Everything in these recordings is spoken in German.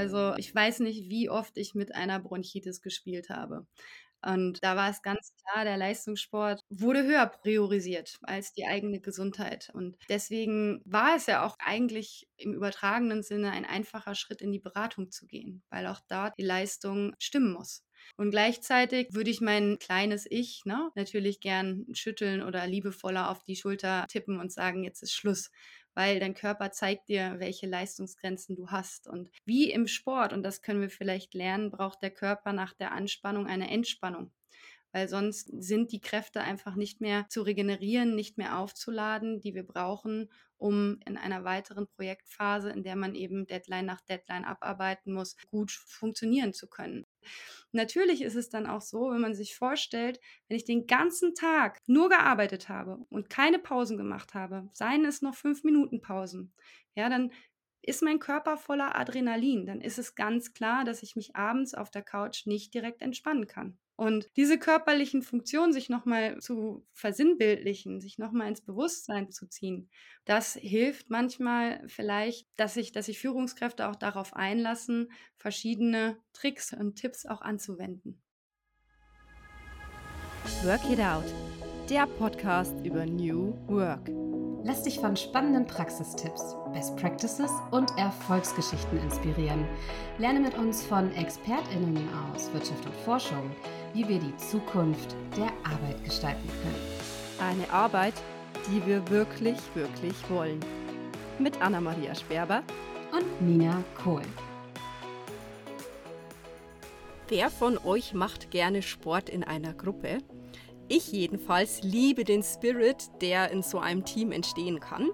Also ich weiß nicht, wie oft ich mit einer Bronchitis gespielt habe. Und da war es ganz klar, der Leistungssport wurde höher priorisiert als die eigene Gesundheit. Und deswegen war es ja auch eigentlich im übertragenen Sinne ein einfacher Schritt in die Beratung zu gehen, weil auch da die Leistung stimmen muss. Und gleichzeitig würde ich mein kleines Ich ne, natürlich gern schütteln oder liebevoller auf die Schulter tippen und sagen, jetzt ist Schluss weil dein Körper zeigt dir, welche Leistungsgrenzen du hast. Und wie im Sport, und das können wir vielleicht lernen, braucht der Körper nach der Anspannung eine Entspannung weil sonst sind die Kräfte einfach nicht mehr zu regenerieren, nicht mehr aufzuladen, die wir brauchen, um in einer weiteren Projektphase, in der man eben Deadline nach Deadline abarbeiten muss, gut funktionieren zu können. Natürlich ist es dann auch so, wenn man sich vorstellt, wenn ich den ganzen Tag nur gearbeitet habe und keine Pausen gemacht habe, seien es noch fünf Minuten Pausen, ja, dann ist mein Körper voller Adrenalin. Dann ist es ganz klar, dass ich mich abends auf der Couch nicht direkt entspannen kann. Und diese körperlichen Funktionen sich nochmal zu versinnbildlichen, sich nochmal ins Bewusstsein zu ziehen, das hilft manchmal vielleicht, dass sich, dass sich Führungskräfte auch darauf einlassen, verschiedene Tricks und Tipps auch anzuwenden. Work It Out, der Podcast über New Work. Lass dich von spannenden Praxistipps, Best Practices und Erfolgsgeschichten inspirieren. Lerne mit uns von ExpertInnen aus Wirtschaft und Forschung wie wir die Zukunft der Arbeit gestalten können. Eine Arbeit, die wir wirklich, wirklich wollen. Mit Anna-Maria Sperber und Nina Kohl. Wer von euch macht gerne Sport in einer Gruppe? Ich jedenfalls liebe den Spirit, der in so einem Team entstehen kann.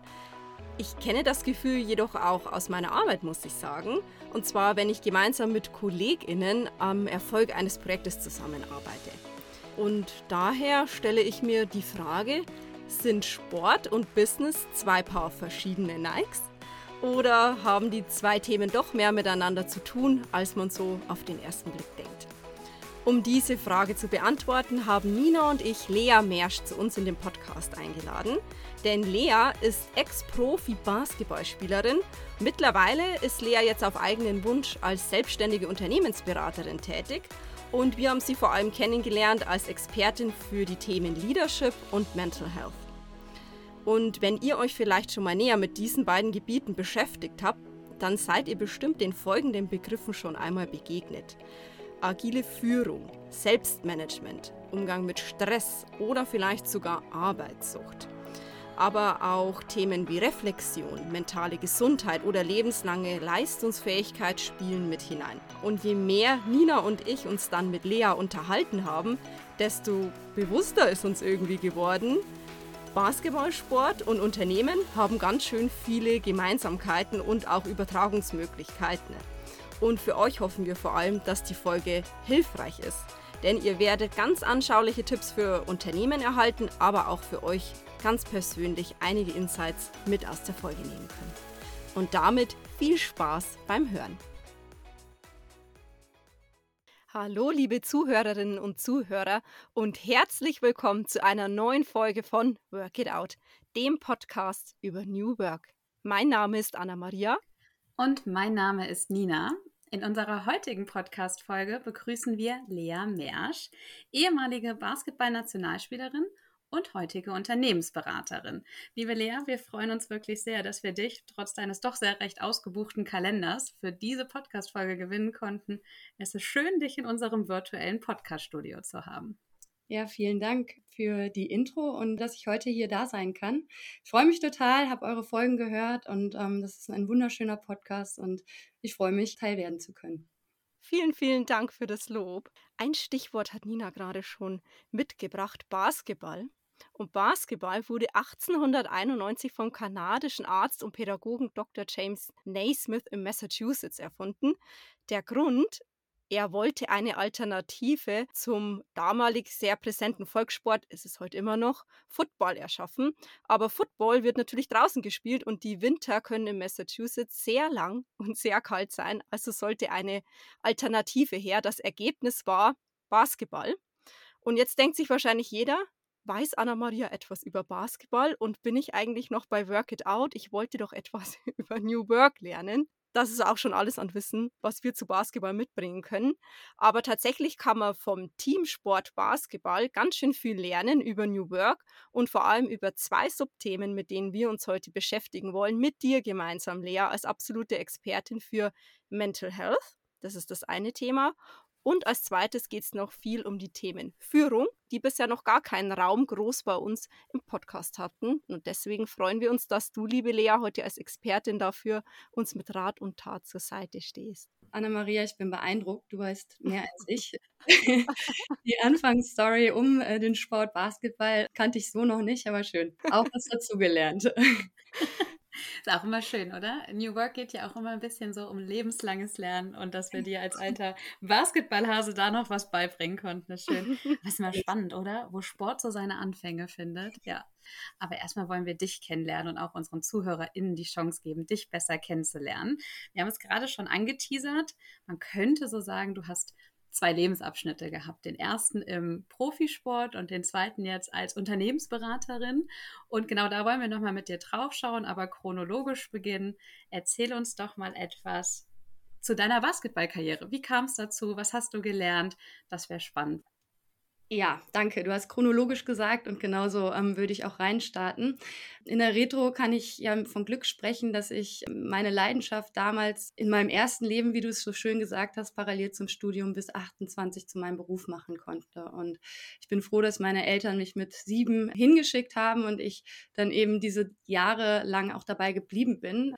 Ich kenne das Gefühl jedoch auch aus meiner Arbeit, muss ich sagen. Und zwar, wenn ich gemeinsam mit KollegInnen am Erfolg eines Projektes zusammenarbeite. Und daher stelle ich mir die Frage, sind Sport und Business zwei Paar verschiedene Nikes? Oder haben die zwei Themen doch mehr miteinander zu tun, als man so auf den ersten Blick denkt? Um diese Frage zu beantworten, haben Nina und ich Lea Mersch zu uns in den Podcast eingeladen. Denn Lea ist Ex-Profi-Basketballspielerin. Mittlerweile ist Lea jetzt auf eigenen Wunsch als selbstständige Unternehmensberaterin tätig. Und wir haben sie vor allem kennengelernt als Expertin für die Themen Leadership und Mental Health. Und wenn ihr euch vielleicht schon mal näher mit diesen beiden Gebieten beschäftigt habt, dann seid ihr bestimmt den folgenden Begriffen schon einmal begegnet agile Führung, Selbstmanagement, Umgang mit Stress oder vielleicht sogar Arbeitssucht. Aber auch Themen wie Reflexion, mentale Gesundheit oder lebenslange Leistungsfähigkeit spielen mit hinein. Und je mehr Nina und ich uns dann mit Lea unterhalten haben, desto bewusster ist uns irgendwie geworden, Basketballsport und Unternehmen haben ganz schön viele Gemeinsamkeiten und auch Übertragungsmöglichkeiten. Und für euch hoffen wir vor allem, dass die Folge hilfreich ist. Denn ihr werdet ganz anschauliche Tipps für Unternehmen erhalten, aber auch für euch ganz persönlich einige Insights mit aus der Folge nehmen können. Und damit viel Spaß beim Hören. Hallo, liebe Zuhörerinnen und Zuhörer und herzlich willkommen zu einer neuen Folge von Work It Out, dem Podcast über New Work. Mein Name ist Anna Maria und mein Name ist Nina. In unserer heutigen Podcast-Folge begrüßen wir Lea Mersch, ehemalige Basketball-Nationalspielerin und heutige Unternehmensberaterin. Liebe Lea, wir freuen uns wirklich sehr, dass wir dich trotz deines doch sehr recht ausgebuchten Kalenders für diese Podcast-Folge gewinnen konnten. Es ist schön, dich in unserem virtuellen Podcast-Studio zu haben. Ja, vielen Dank für die Intro und dass ich heute hier da sein kann. Ich freue mich total, habe eure Folgen gehört und ähm, das ist ein wunderschöner Podcast und ich freue mich, Teil werden zu können. Vielen, vielen Dank für das Lob. Ein Stichwort hat Nina gerade schon mitgebracht, Basketball. Und Basketball wurde 1891 vom kanadischen Arzt und Pädagogen Dr. James Naismith in Massachusetts erfunden. Der Grund, er wollte eine Alternative zum damalig sehr präsenten Volkssport, ist es heute immer noch, Football erschaffen. Aber Football wird natürlich draußen gespielt und die Winter können in Massachusetts sehr lang und sehr kalt sein. Also sollte eine Alternative her. Das Ergebnis war Basketball. Und jetzt denkt sich wahrscheinlich jeder, weiß Anna-Maria etwas über Basketball und bin ich eigentlich noch bei Work It Out? Ich wollte doch etwas über New Work lernen. Das ist auch schon alles an Wissen, was wir zu Basketball mitbringen können. Aber tatsächlich kann man vom Teamsport Basketball ganz schön viel lernen über New Work und vor allem über zwei Subthemen, mit denen wir uns heute beschäftigen wollen, mit dir gemeinsam, Lea, als absolute Expertin für Mental Health. Das ist das eine Thema. Und als zweites geht es noch viel um die Themen Führung, die bisher noch gar keinen Raum groß bei uns im Podcast hatten. Und deswegen freuen wir uns, dass du, liebe Lea, heute als Expertin dafür uns mit Rat und Tat zur Seite stehst. Anna-Maria, ich bin beeindruckt. Du weißt mehr als ich. die Anfangsstory um äh, den Sport Basketball kannte ich so noch nicht, aber schön. Auch was dazugelernt. Ist auch immer schön, oder? New Work geht ja auch immer ein bisschen so um lebenslanges Lernen und dass wir dir als alter Basketballhase da noch was beibringen konnten. Das ist schön. Das ist mal spannend, oder? Wo Sport so seine Anfänge findet. Ja. Aber erstmal wollen wir dich kennenlernen und auch unseren ZuhörerInnen die Chance geben, dich besser kennenzulernen. Wir haben es gerade schon angeteasert. Man könnte so sagen, du hast zwei Lebensabschnitte gehabt. Den ersten im Profisport und den zweiten jetzt als Unternehmensberaterin. Und genau da wollen wir nochmal mit dir draufschauen, aber chronologisch beginnen. Erzähl uns doch mal etwas zu deiner Basketballkarriere. Wie kam es dazu? Was hast du gelernt? Das wäre spannend. Ja, danke. Du hast chronologisch gesagt und genauso ähm, würde ich auch reinstarten. In der Retro kann ich ja von Glück sprechen, dass ich meine Leidenschaft damals in meinem ersten Leben, wie du es so schön gesagt hast, parallel zum Studium bis 28 zu meinem Beruf machen konnte. Und ich bin froh, dass meine Eltern mich mit sieben hingeschickt haben und ich dann eben diese Jahre lang auch dabei geblieben bin.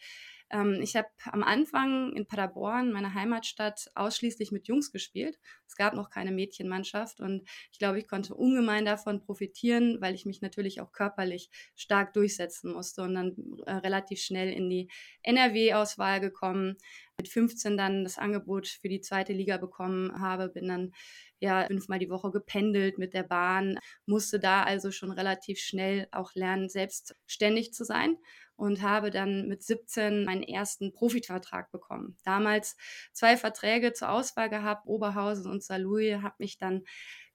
Ähm, ich habe am Anfang in Paderborn, meiner Heimatstadt, ausschließlich mit Jungs gespielt. Es gab noch keine Mädchenmannschaft und ich glaube, ich konnte ungemein davon profitieren, weil ich mich natürlich auch körperlich stark durchsetzen musste und dann äh, relativ schnell in die NRW-Auswahl gekommen. Mit 15 dann das Angebot für die zweite Liga bekommen habe, bin dann ja fünfmal die Woche gependelt mit der Bahn, musste da also schon relativ schnell auch lernen, selbstständig zu sein und habe dann mit 17 meinen ersten Profivertrag bekommen. Damals zwei Verträge zur Auswahl gehabt, Oberhausen und Saarlouis, habe mich dann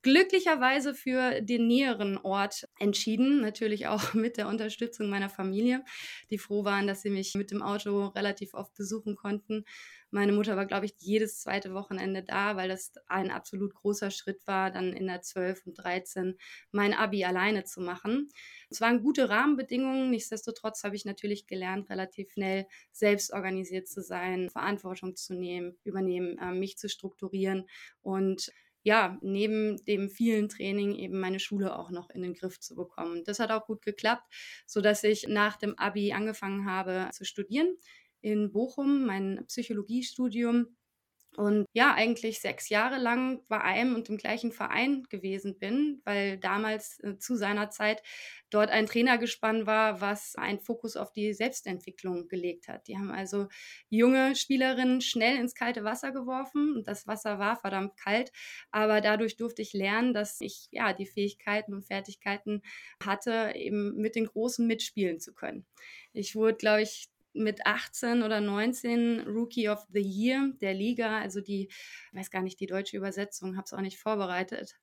glücklicherweise für den näheren Ort entschieden, natürlich auch mit der Unterstützung meiner Familie, die froh waren, dass sie mich mit dem Auto relativ oft besuchen konnten. Meine Mutter war, glaube ich, jedes zweite Wochenende da, weil das ein absolut großer Schritt war, dann in der 12 und 13 mein Abi alleine zu machen. Es waren gute Rahmenbedingungen, nichtsdestotrotz habe ich natürlich gelernt, relativ schnell selbst organisiert zu sein, Verantwortung zu nehmen, übernehmen, äh, mich zu strukturieren und ja, neben dem vielen Training eben meine Schule auch noch in den Griff zu bekommen. Das hat auch gut geklappt, so dass ich nach dem Abi angefangen habe zu studieren in Bochum, mein Psychologiestudium und ja, eigentlich sechs Jahre lang bei einem und dem gleichen Verein gewesen bin, weil damals äh, zu seiner Zeit dort ein Trainergespann war, was einen Fokus auf die Selbstentwicklung gelegt hat. Die haben also junge Spielerinnen schnell ins kalte Wasser geworfen und das Wasser war verdammt kalt, aber dadurch durfte ich lernen, dass ich ja die Fähigkeiten und Fertigkeiten hatte, eben mit den Großen mitspielen zu können. Ich wurde, glaube ich, mit 18 oder 19 Rookie of the Year der Liga, also die, ich weiß gar nicht die deutsche Übersetzung, habe es auch nicht vorbereitet.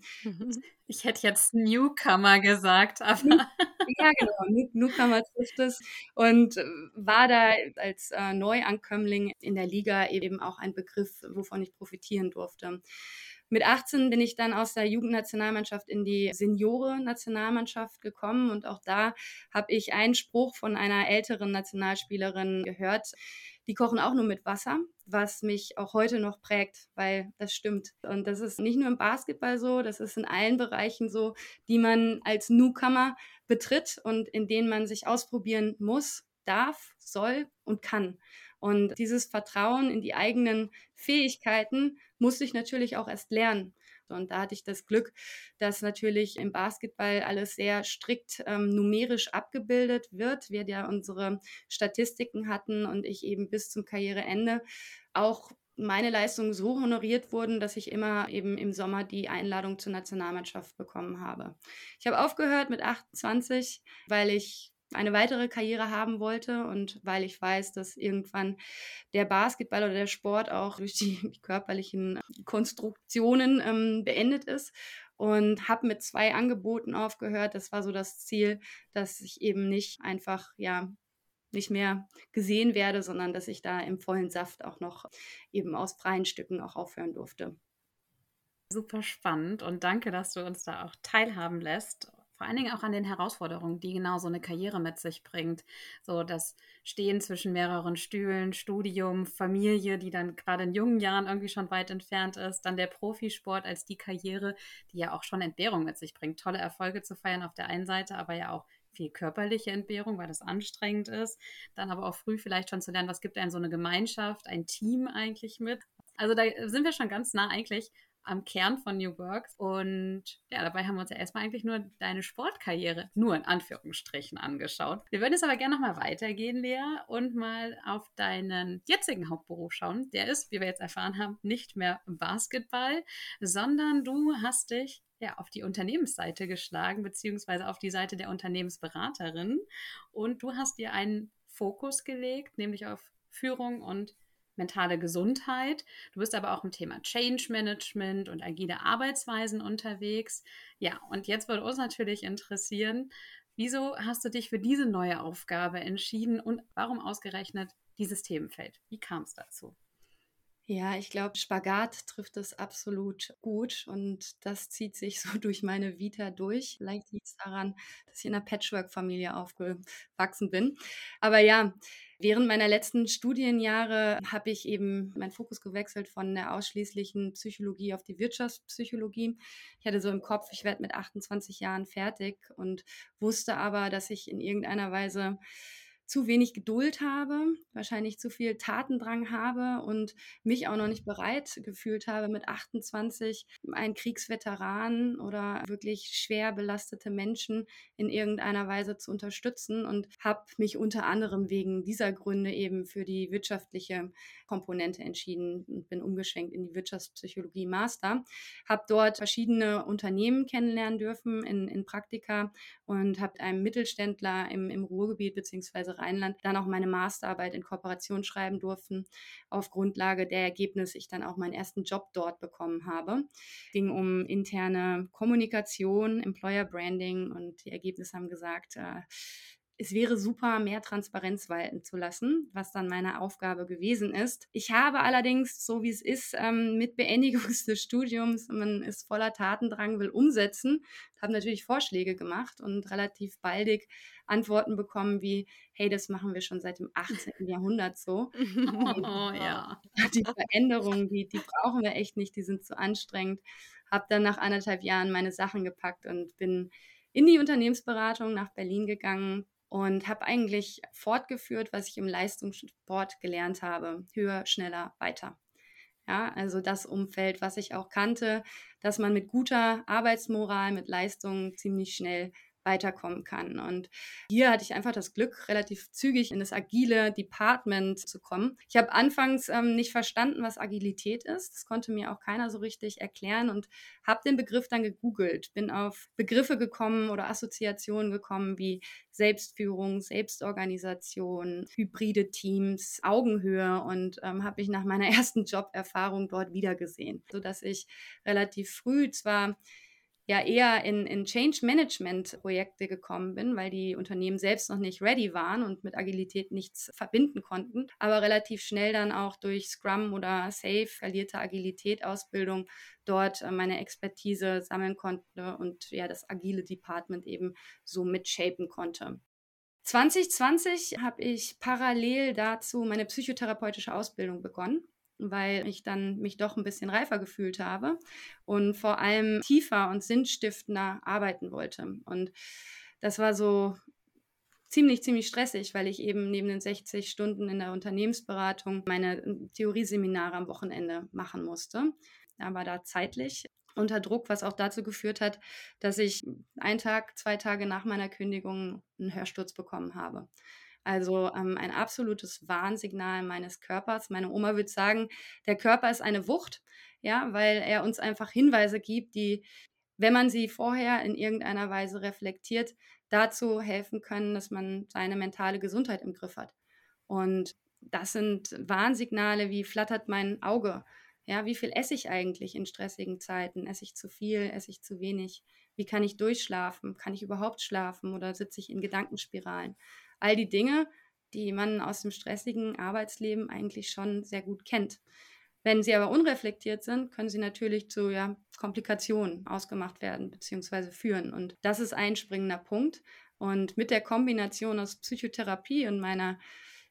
Ich hätte jetzt Newcomer gesagt, aber. ja, genau, Newcomer trifft es und äh, war da als äh, Neuankömmling in der Liga eben auch ein Begriff, wovon ich profitieren durfte. Mit 18 bin ich dann aus der Jugendnationalmannschaft in die Seniore-Nationalmannschaft gekommen und auch da habe ich einen Spruch von einer älteren Nationalspielerin gehört. Die kochen auch nur mit Wasser, was mich auch heute noch prägt, weil das stimmt. Und das ist nicht nur im Basketball so, das ist in allen Bereichen so, die man als Newcomer betritt und in denen man sich ausprobieren muss, darf, soll und kann. Und dieses Vertrauen in die eigenen Fähigkeiten musste ich natürlich auch erst lernen. Und da hatte ich das Glück, dass natürlich im Basketball alles sehr strikt ähm, numerisch abgebildet wird. Wir ja unsere Statistiken hatten und ich eben bis zum Karriereende auch meine Leistungen so honoriert wurden, dass ich immer eben im Sommer die Einladung zur Nationalmannschaft bekommen habe. Ich habe aufgehört mit 28, weil ich eine weitere Karriere haben wollte und weil ich weiß, dass irgendwann der Basketball oder der Sport auch durch die, die körperlichen Konstruktionen ähm, beendet ist und habe mit zwei Angeboten aufgehört. Das war so das Ziel, dass ich eben nicht einfach ja nicht mehr gesehen werde, sondern dass ich da im vollen Saft auch noch eben aus freien Stücken auch aufhören durfte. Super spannend und danke, dass du uns da auch teilhaben lässt. Vor allen Dingen auch an den Herausforderungen, die genau so eine Karriere mit sich bringt. So das Stehen zwischen mehreren Stühlen, Studium, Familie, die dann gerade in jungen Jahren irgendwie schon weit entfernt ist, dann der Profisport als die Karriere, die ja auch schon Entbehrung mit sich bringt. Tolle Erfolge zu feiern auf der einen Seite, aber ja auch viel körperliche Entbehrung, weil das anstrengend ist. Dann aber auch früh vielleicht schon zu lernen, was gibt einem so eine Gemeinschaft, ein Team eigentlich mit. Also da sind wir schon ganz nah eigentlich am Kern von New Work. Und ja, dabei haben wir uns ja erstmal eigentlich nur deine Sportkarriere, nur in Anführungsstrichen, angeschaut. Wir würden jetzt aber gerne nochmal weitergehen, Lea, und mal auf deinen jetzigen Hauptberuf schauen. Der ist, wie wir jetzt erfahren haben, nicht mehr Basketball, sondern du hast dich ja, auf die Unternehmensseite geschlagen, beziehungsweise auf die Seite der Unternehmensberaterin. Und du hast dir einen Fokus gelegt, nämlich auf Führung und mentale Gesundheit. Du bist aber auch im Thema Change Management und agile Arbeitsweisen unterwegs. Ja, und jetzt würde uns natürlich interessieren, wieso hast du dich für diese neue Aufgabe entschieden und warum ausgerechnet dieses Themenfeld? Wie kam es dazu? Ja, ich glaube, Spagat trifft es absolut gut und das zieht sich so durch meine Vita durch. Vielleicht liegt es daran, dass ich in einer Patchwork-Familie aufgewachsen bin. Aber ja, während meiner letzten Studienjahre habe ich eben meinen Fokus gewechselt von der ausschließlichen Psychologie auf die Wirtschaftspsychologie. Ich hatte so im Kopf, ich werde mit 28 Jahren fertig und wusste aber, dass ich in irgendeiner Weise zu wenig Geduld habe, wahrscheinlich zu viel Tatendrang habe und mich auch noch nicht bereit gefühlt habe, mit 28 einen Kriegsveteran oder wirklich schwer belastete Menschen in irgendeiner Weise zu unterstützen und habe mich unter anderem wegen dieser Gründe eben für die wirtschaftliche Komponente entschieden und bin umgeschwenkt in die Wirtschaftspsychologie Master. Habe dort verschiedene Unternehmen kennenlernen dürfen in, in Praktika und habe einem Mittelständler im, im Ruhrgebiet bzw. Rheinland dann auch meine Masterarbeit in Kooperation schreiben durften. Auf Grundlage der Ergebnisse ich dann auch meinen ersten Job dort bekommen habe. Es ging um interne Kommunikation, Employer Branding und die Ergebnisse haben gesagt, äh, es wäre super, mehr Transparenz walten zu lassen, was dann meine Aufgabe gewesen ist. Ich habe allerdings, so wie es ist, ähm, mit Beendigung des Studiums, man ist voller Tatendrang, will umsetzen, habe natürlich Vorschläge gemacht und relativ baldig Antworten bekommen wie, hey, das machen wir schon seit dem 18. Jahrhundert so. Oh, ja. Die Veränderungen, die, die brauchen wir echt nicht, die sind zu anstrengend. Habe dann nach anderthalb Jahren meine Sachen gepackt und bin in die Unternehmensberatung nach Berlin gegangen, und habe eigentlich fortgeführt, was ich im Leistungssport gelernt habe. Höher, schneller, weiter. Ja, also das Umfeld, was ich auch kannte, dass man mit guter Arbeitsmoral, mit Leistung ziemlich schnell weiterkommen kann. Und hier hatte ich einfach das Glück, relativ zügig in das agile Department zu kommen. Ich habe anfangs ähm, nicht verstanden, was Agilität ist. Das konnte mir auch keiner so richtig erklären und habe den Begriff dann gegoogelt, bin auf Begriffe gekommen oder Assoziationen gekommen wie Selbstführung, Selbstorganisation, hybride Teams, Augenhöhe und ähm, habe mich nach meiner ersten Joberfahrung dort wiedergesehen, sodass ich relativ früh zwar ja eher in, in Change Management Projekte gekommen bin, weil die Unternehmen selbst noch nicht ready waren und mit Agilität nichts verbinden konnten, aber relativ schnell dann auch durch Scrum oder Safe, verlierte Agilität Ausbildung dort äh, meine Expertise sammeln konnte und ja das agile Department eben so mitshapen konnte. 2020 habe ich parallel dazu meine psychotherapeutische Ausbildung begonnen weil ich dann mich doch ein bisschen reifer gefühlt habe und vor allem tiefer und sinnstiftender arbeiten wollte. Und das war so ziemlich, ziemlich stressig, weil ich eben neben den 60 Stunden in der Unternehmensberatung meine hm, Theorieseminare am Wochenende machen musste. Aber da zeitlich unter Druck, was auch dazu geführt hat, dass ich einen Tag, zwei Tage nach meiner Kündigung einen Hörsturz bekommen habe. Also ähm, ein absolutes Warnsignal meines Körpers. Meine Oma würde sagen, der Körper ist eine Wucht, ja, weil er uns einfach Hinweise gibt, die, wenn man sie vorher in irgendeiner Weise reflektiert, dazu helfen können, dass man seine mentale Gesundheit im Griff hat. Und das sind Warnsignale, wie flattert mein Auge? Ja, wie viel esse ich eigentlich in stressigen Zeiten? Esse ich zu viel? Esse ich zu wenig? Wie kann ich durchschlafen? Kann ich überhaupt schlafen oder sitze ich in Gedankenspiralen? All die Dinge, die man aus dem stressigen Arbeitsleben eigentlich schon sehr gut kennt. Wenn sie aber unreflektiert sind, können sie natürlich zu ja, Komplikationen ausgemacht werden bzw. führen. Und das ist ein springender Punkt. Und mit der Kombination aus Psychotherapie und meiner,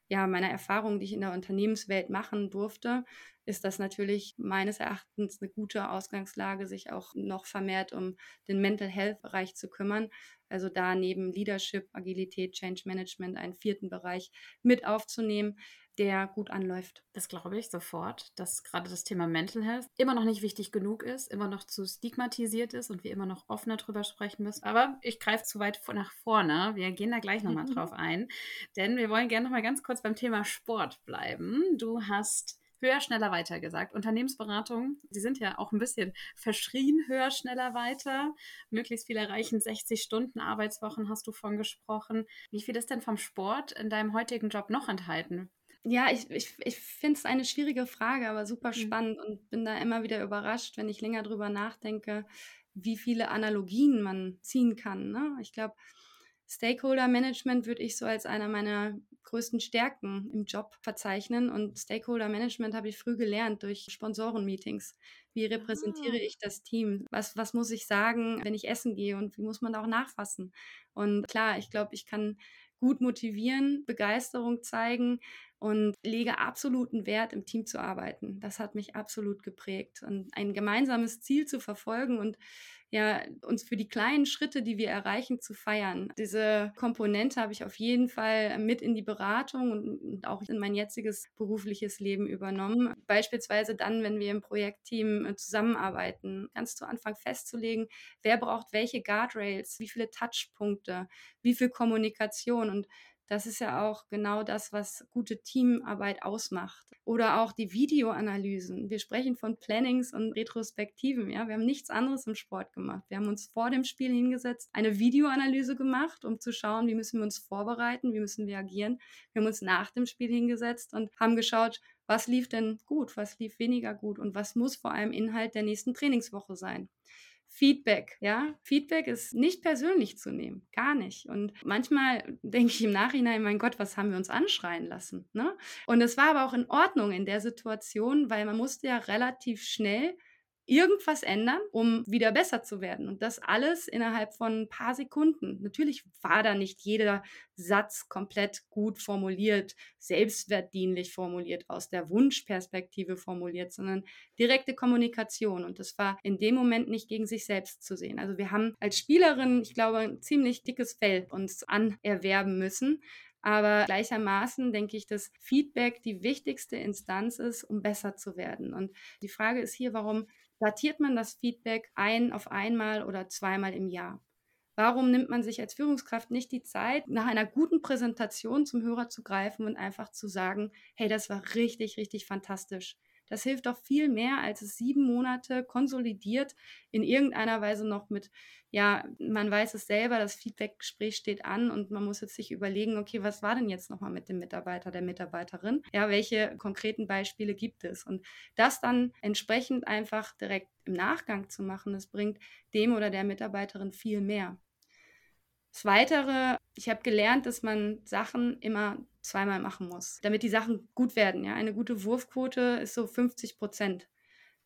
ja, meiner Erfahrung, die ich in der Unternehmenswelt machen durfte, ist das natürlich meines Erachtens eine gute Ausgangslage, sich auch noch vermehrt um den Mental Health Bereich zu kümmern. Also da neben Leadership, Agilität, Change Management einen vierten Bereich mit aufzunehmen, der gut anläuft. Das glaube ich sofort, dass gerade das Thema Mental Health immer noch nicht wichtig genug ist, immer noch zu stigmatisiert ist und wir immer noch offener drüber sprechen müssen. Aber ich greife zu weit nach vorne. Wir gehen da gleich nochmal drauf ein, denn wir wollen gerne nochmal ganz kurz beim Thema Sport bleiben. Du hast höher, schneller, weiter gesagt. Unternehmensberatung, die sind ja auch ein bisschen verschrien, höher, schneller, weiter. Möglichst viel erreichen, 60 Stunden Arbeitswochen hast du von gesprochen. Wie viel ist denn vom Sport in deinem heutigen Job noch enthalten? Ja, ich, ich, ich finde es eine schwierige Frage, aber super mhm. spannend mhm. und bin da immer wieder überrascht, wenn ich länger drüber nachdenke, wie viele Analogien man ziehen kann. Ne? Ich glaube, Stakeholder Management würde ich so als einer meiner größten Stärken im Job verzeichnen. Und Stakeholder Management habe ich früh gelernt durch Sponsorenmeetings. Wie repräsentiere ah. ich das Team? Was, was muss ich sagen, wenn ich essen gehe? Und wie muss man da auch nachfassen? Und klar, ich glaube, ich kann gut motivieren, Begeisterung zeigen, und lege absoluten Wert, im Team zu arbeiten. Das hat mich absolut geprägt. Und ein gemeinsames Ziel zu verfolgen und ja, uns für die kleinen Schritte, die wir erreichen, zu feiern. Diese Komponente habe ich auf jeden Fall mit in die Beratung und, auch in mein jetziges berufliches Leben übernommen. Beispielsweise dann, wenn wir im Projektteam äh, zusammenarbeiten, ganz zu Anfang festzulegen, wer braucht welche Guardrails, wie viele Touchpunkte, wie viel Kommunikation und das ist ja auch genau das, was gute Teamarbeit ausmacht. Oder auch die Videoanalysen. Wir sprechen von Plannings und Retrospektiven. Ja? Wir haben nichts anderes im Sport gemacht. Wir haben uns vor dem Spiel hingesetzt, eine Videoanalyse gemacht, um zu schauen, wie müssen wir uns vorbereiten, wie müssen wir agieren. Wir haben uns nach dem Spiel hingesetzt und haben geschaut, was lief denn gut, was lief weniger gut und was muss vor allem Inhalt der nächsten Trainingswoche sein. Feedback, ja. Feedback ist nicht persönlich zu nehmen, gar nicht. Und manchmal denke ich im Nachhinein, mein Gott, was haben wir uns anschreien lassen? Ne? Und es war aber auch in Ordnung in der Situation, weil man musste ja relativ schnell irgendwas ändern, um wieder besser zu werden. Und das alles innerhalb von ein paar Sekunden. Natürlich war da nicht jeder Satz komplett gut formuliert, selbstwertdienlich formuliert, aus der Wunschperspektive formuliert, sondern direkte Kommunikation. Und das war in dem Moment nicht gegen sich selbst zu sehen. Also wir haben als Spielerin, ich glaube, ein ziemlich dickes Fell uns anerwerben müssen. Aber gleichermaßen denke ich, dass Feedback die wichtigste Instanz ist, um besser zu werden. Und die Frage ist hier, warum datiert man das Feedback ein auf einmal oder zweimal im Jahr? Warum nimmt man sich als Führungskraft nicht die Zeit, nach einer guten Präsentation zum Hörer zu greifen und einfach zu sagen, hey, das war richtig, richtig fantastisch. Das hilft doch viel mehr, als es sieben Monate konsolidiert in irgendeiner Weise noch mit, ja, man weiß es selber, das Feedbackgespräch steht an und man muss jetzt sich überlegen, okay, was war denn jetzt nochmal mit dem Mitarbeiter, der Mitarbeiterin? Ja, welche konkreten Beispiele gibt es? Und das dann entsprechend einfach direkt im Nachgang zu machen, das bringt dem oder der Mitarbeiterin viel mehr. Das Weitere, ich habe gelernt, dass man Sachen immer zweimal machen muss, damit die Sachen gut werden. Ja? Eine gute Wurfquote ist so 50 Prozent.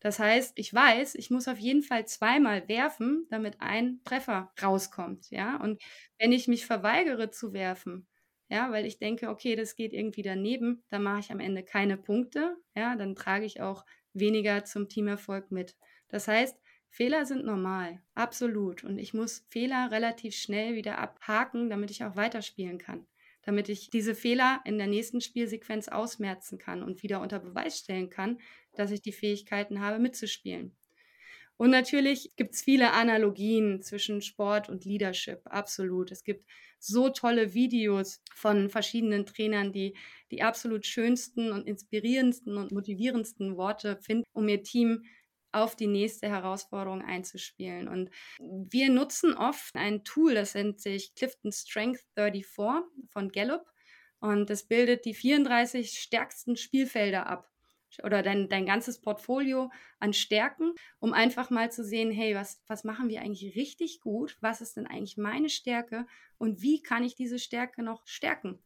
Das heißt, ich weiß, ich muss auf jeden Fall zweimal werfen, damit ein Treffer rauskommt. Ja? Und wenn ich mich verweigere zu werfen, ja, weil ich denke, okay, das geht irgendwie daneben, dann mache ich am Ende keine Punkte, ja, dann trage ich auch weniger zum Teamerfolg mit. Das heißt, Fehler sind normal, absolut. Und ich muss Fehler relativ schnell wieder abhaken, damit ich auch weiterspielen kann. Damit ich diese Fehler in der nächsten Spielsequenz ausmerzen kann und wieder unter Beweis stellen kann, dass ich die Fähigkeiten habe, mitzuspielen. Und natürlich gibt es viele Analogien zwischen Sport und Leadership, absolut. Es gibt so tolle Videos von verschiedenen Trainern, die die absolut schönsten und inspirierendsten und motivierendsten Worte finden, um ihr Team auf die nächste Herausforderung einzuspielen. Und wir nutzen oft ein Tool, das nennt sich Clifton Strength 34 von Gallup. Und das bildet die 34 stärksten Spielfelder ab oder dein, dein ganzes Portfolio an Stärken, um einfach mal zu sehen, hey, was, was machen wir eigentlich richtig gut? Was ist denn eigentlich meine Stärke? Und wie kann ich diese Stärke noch stärken?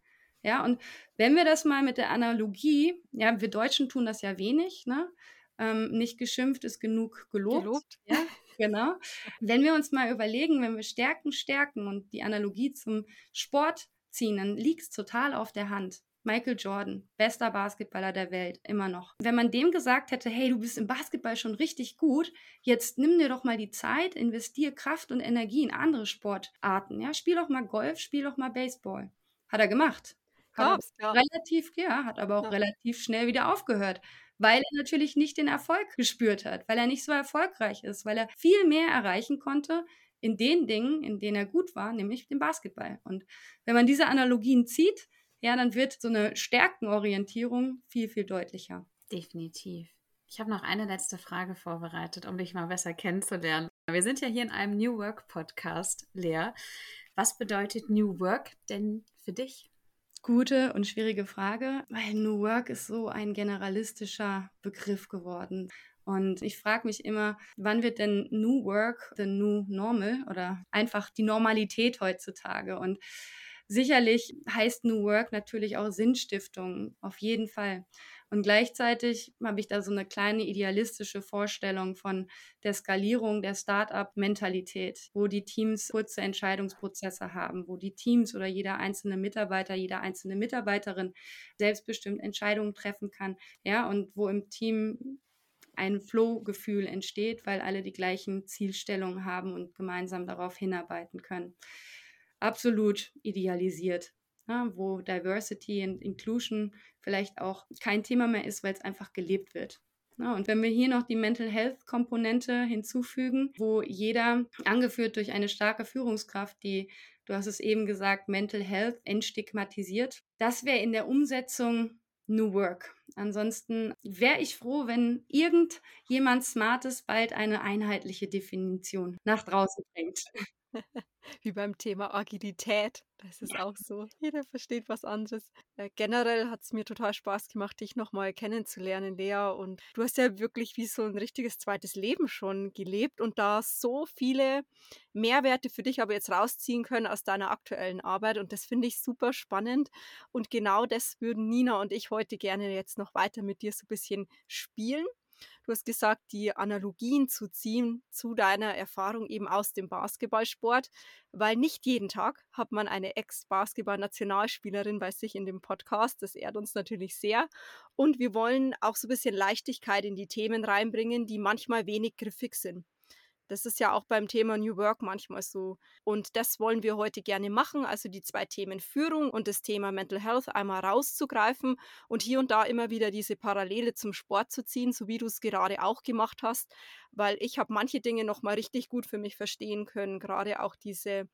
Ja, und wenn wir das mal mit der Analogie, ja, wir Deutschen tun das ja wenig, ne? Ähm, nicht geschimpft ist genug gelobt. gelobt. Ja, genau. Wenn wir uns mal überlegen, wenn wir Stärken stärken und die Analogie zum Sport ziehen, dann liegt es total auf der Hand. Michael Jordan, bester Basketballer der Welt, immer noch. Wenn man dem gesagt hätte, hey, du bist im Basketball schon richtig gut, jetzt nimm dir doch mal die Zeit, investier Kraft und Energie in andere Sportarten. Ja, spiel doch mal Golf, spiel doch mal Baseball. Hat er gemacht. Hat ja, relativ, ja, hat aber auch ja. relativ schnell wieder aufgehört, weil er natürlich nicht den Erfolg gespürt hat, weil er nicht so erfolgreich ist, weil er viel mehr erreichen konnte in den Dingen, in denen er gut war, nämlich dem Basketball. Und wenn man diese Analogien zieht, ja, dann wird so eine Stärkenorientierung viel, viel deutlicher. Definitiv. Ich habe noch eine letzte Frage vorbereitet, um dich mal besser kennenzulernen. Wir sind ja hier in einem New Work Podcast, Lea. Was bedeutet New Work denn für dich? Gute und schwierige Frage, weil New Work ist so ein generalistischer Begriff geworden. Und ich frage mich immer, wann wird denn New Work the New Normal oder einfach die Normalität heutzutage? Und Sicherlich heißt New Work natürlich auch Sinnstiftung, auf jeden Fall. Und gleichzeitig habe ich da so eine kleine idealistische Vorstellung von der Skalierung der Start-up-Mentalität, wo die Teams kurze Entscheidungsprozesse haben, wo die Teams oder jeder einzelne Mitarbeiter, jede einzelne Mitarbeiterin selbstbestimmt Entscheidungen treffen kann, ja, und wo im Team ein Flow-Gefühl entsteht, weil alle die gleichen Zielstellungen haben und gemeinsam darauf hinarbeiten können. Absolut idealisiert, ja, wo Diversity und Inclusion vielleicht auch kein Thema mehr ist, weil es einfach gelebt wird. Ja, und wenn wir hier noch die Mental Health Komponente hinzufügen, wo jeder, angeführt durch eine starke Führungskraft, die, du hast es eben gesagt, Mental Health entstigmatisiert, das wäre in der Umsetzung New Work. Ansonsten wäre ich froh, wenn irgendjemand Smartes bald eine einheitliche Definition nach draußen bringt. Wie beim Thema Agilität. Das ist auch so. Jeder versteht was anderes. Äh, generell hat es mir total Spaß gemacht, dich nochmal kennenzulernen, Lea. Und du hast ja wirklich wie so ein richtiges zweites Leben schon gelebt und da so viele Mehrwerte für dich aber jetzt rausziehen können aus deiner aktuellen Arbeit. Und das finde ich super spannend. Und genau das würden Nina und ich heute gerne jetzt noch weiter mit dir so ein bisschen spielen. Du hast gesagt, die Analogien zu ziehen zu deiner Erfahrung eben aus dem Basketballsport, weil nicht jeden Tag hat man eine Ex-Basketball-Nationalspielerin bei sich in dem Podcast. Das ehrt uns natürlich sehr. Und wir wollen auch so ein bisschen Leichtigkeit in die Themen reinbringen, die manchmal wenig griffig sind. Das ist ja auch beim Thema New Work manchmal so. Und das wollen wir heute gerne machen, also die zwei Themen Führung und das Thema Mental Health einmal rauszugreifen und hier und da immer wieder diese Parallele zum Sport zu ziehen, so wie du es gerade auch gemacht hast, weil ich habe manche Dinge nochmal richtig gut für mich verstehen können, gerade auch diese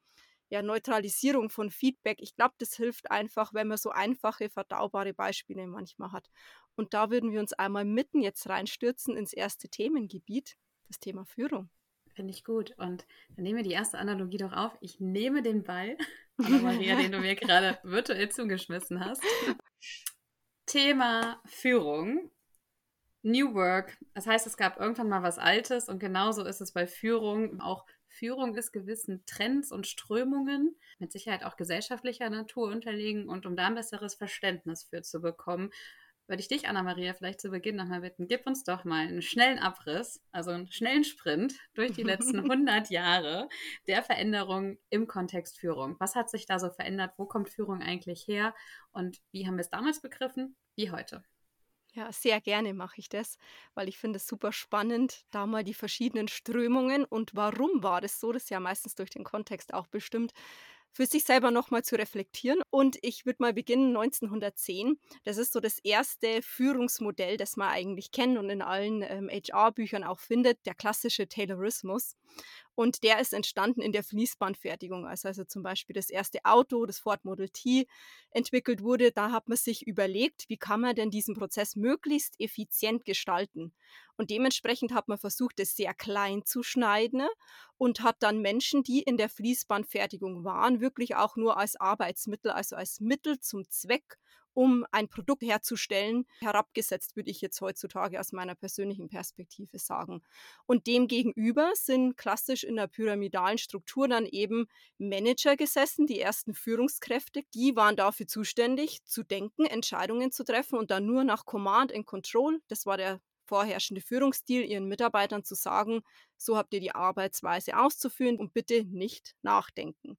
ja, Neutralisierung von Feedback. Ich glaube, das hilft einfach, wenn man so einfache, verdaubare Beispiele manchmal hat. Und da würden wir uns einmal mitten jetzt reinstürzen ins erste Themengebiet, das Thema Führung. Finde ich gut. Und dann nehmen wir die erste Analogie doch auf. Ich nehme den Ball, Anna-Maria, den du mir gerade virtuell zugeschmissen hast. Thema Führung. New Work. Das heißt, es gab irgendwann mal was Altes und genauso ist es bei Führung. Auch Führung ist gewissen Trends und Strömungen, mit Sicherheit auch gesellschaftlicher Natur unterlegen und um da ein besseres Verständnis für zu bekommen, würde ich dich, Anna-Maria, vielleicht zu Beginn nochmal bitten, gib uns doch mal einen schnellen Abriss, also einen schnellen Sprint durch die letzten 100 Jahre der Veränderung im Kontext Führung. Was hat sich da so verändert? Wo kommt Führung eigentlich her? Und wie haben wir es damals begriffen? Wie heute? Ja, sehr gerne mache ich das, weil ich finde es super spannend, da mal die verschiedenen Strömungen und warum war das so, das ist ja meistens durch den Kontext auch bestimmt, für sich selber nochmal zu reflektieren. Und ich würde mal beginnen 1910. Das ist so das erste Führungsmodell, das man eigentlich kennt und in allen ähm, HR-Büchern auch findet, der klassische Taylorismus. Und der ist entstanden in der Fließbandfertigung. Also, also zum Beispiel das erste Auto, das Ford Model T, entwickelt wurde. Da hat man sich überlegt, wie kann man denn diesen Prozess möglichst effizient gestalten. Und dementsprechend hat man versucht, es sehr klein zu schneiden und hat dann Menschen, die in der Fließbandfertigung waren, wirklich auch nur als Arbeitsmittel, also als Mittel zum Zweck um ein Produkt herzustellen, herabgesetzt, würde ich jetzt heutzutage aus meiner persönlichen Perspektive sagen. Und demgegenüber sind klassisch in der pyramidalen Struktur dann eben Manager gesessen, die ersten Führungskräfte, die waren dafür zuständig, zu denken, Entscheidungen zu treffen und dann nur nach Command and Control, das war der vorherrschende Führungsstil, ihren Mitarbeitern zu sagen, so habt ihr die Arbeitsweise auszuführen und bitte nicht nachdenken.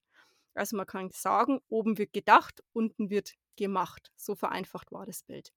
Also man kann sagen, oben wird gedacht, unten wird gemacht. So vereinfacht war das Bild.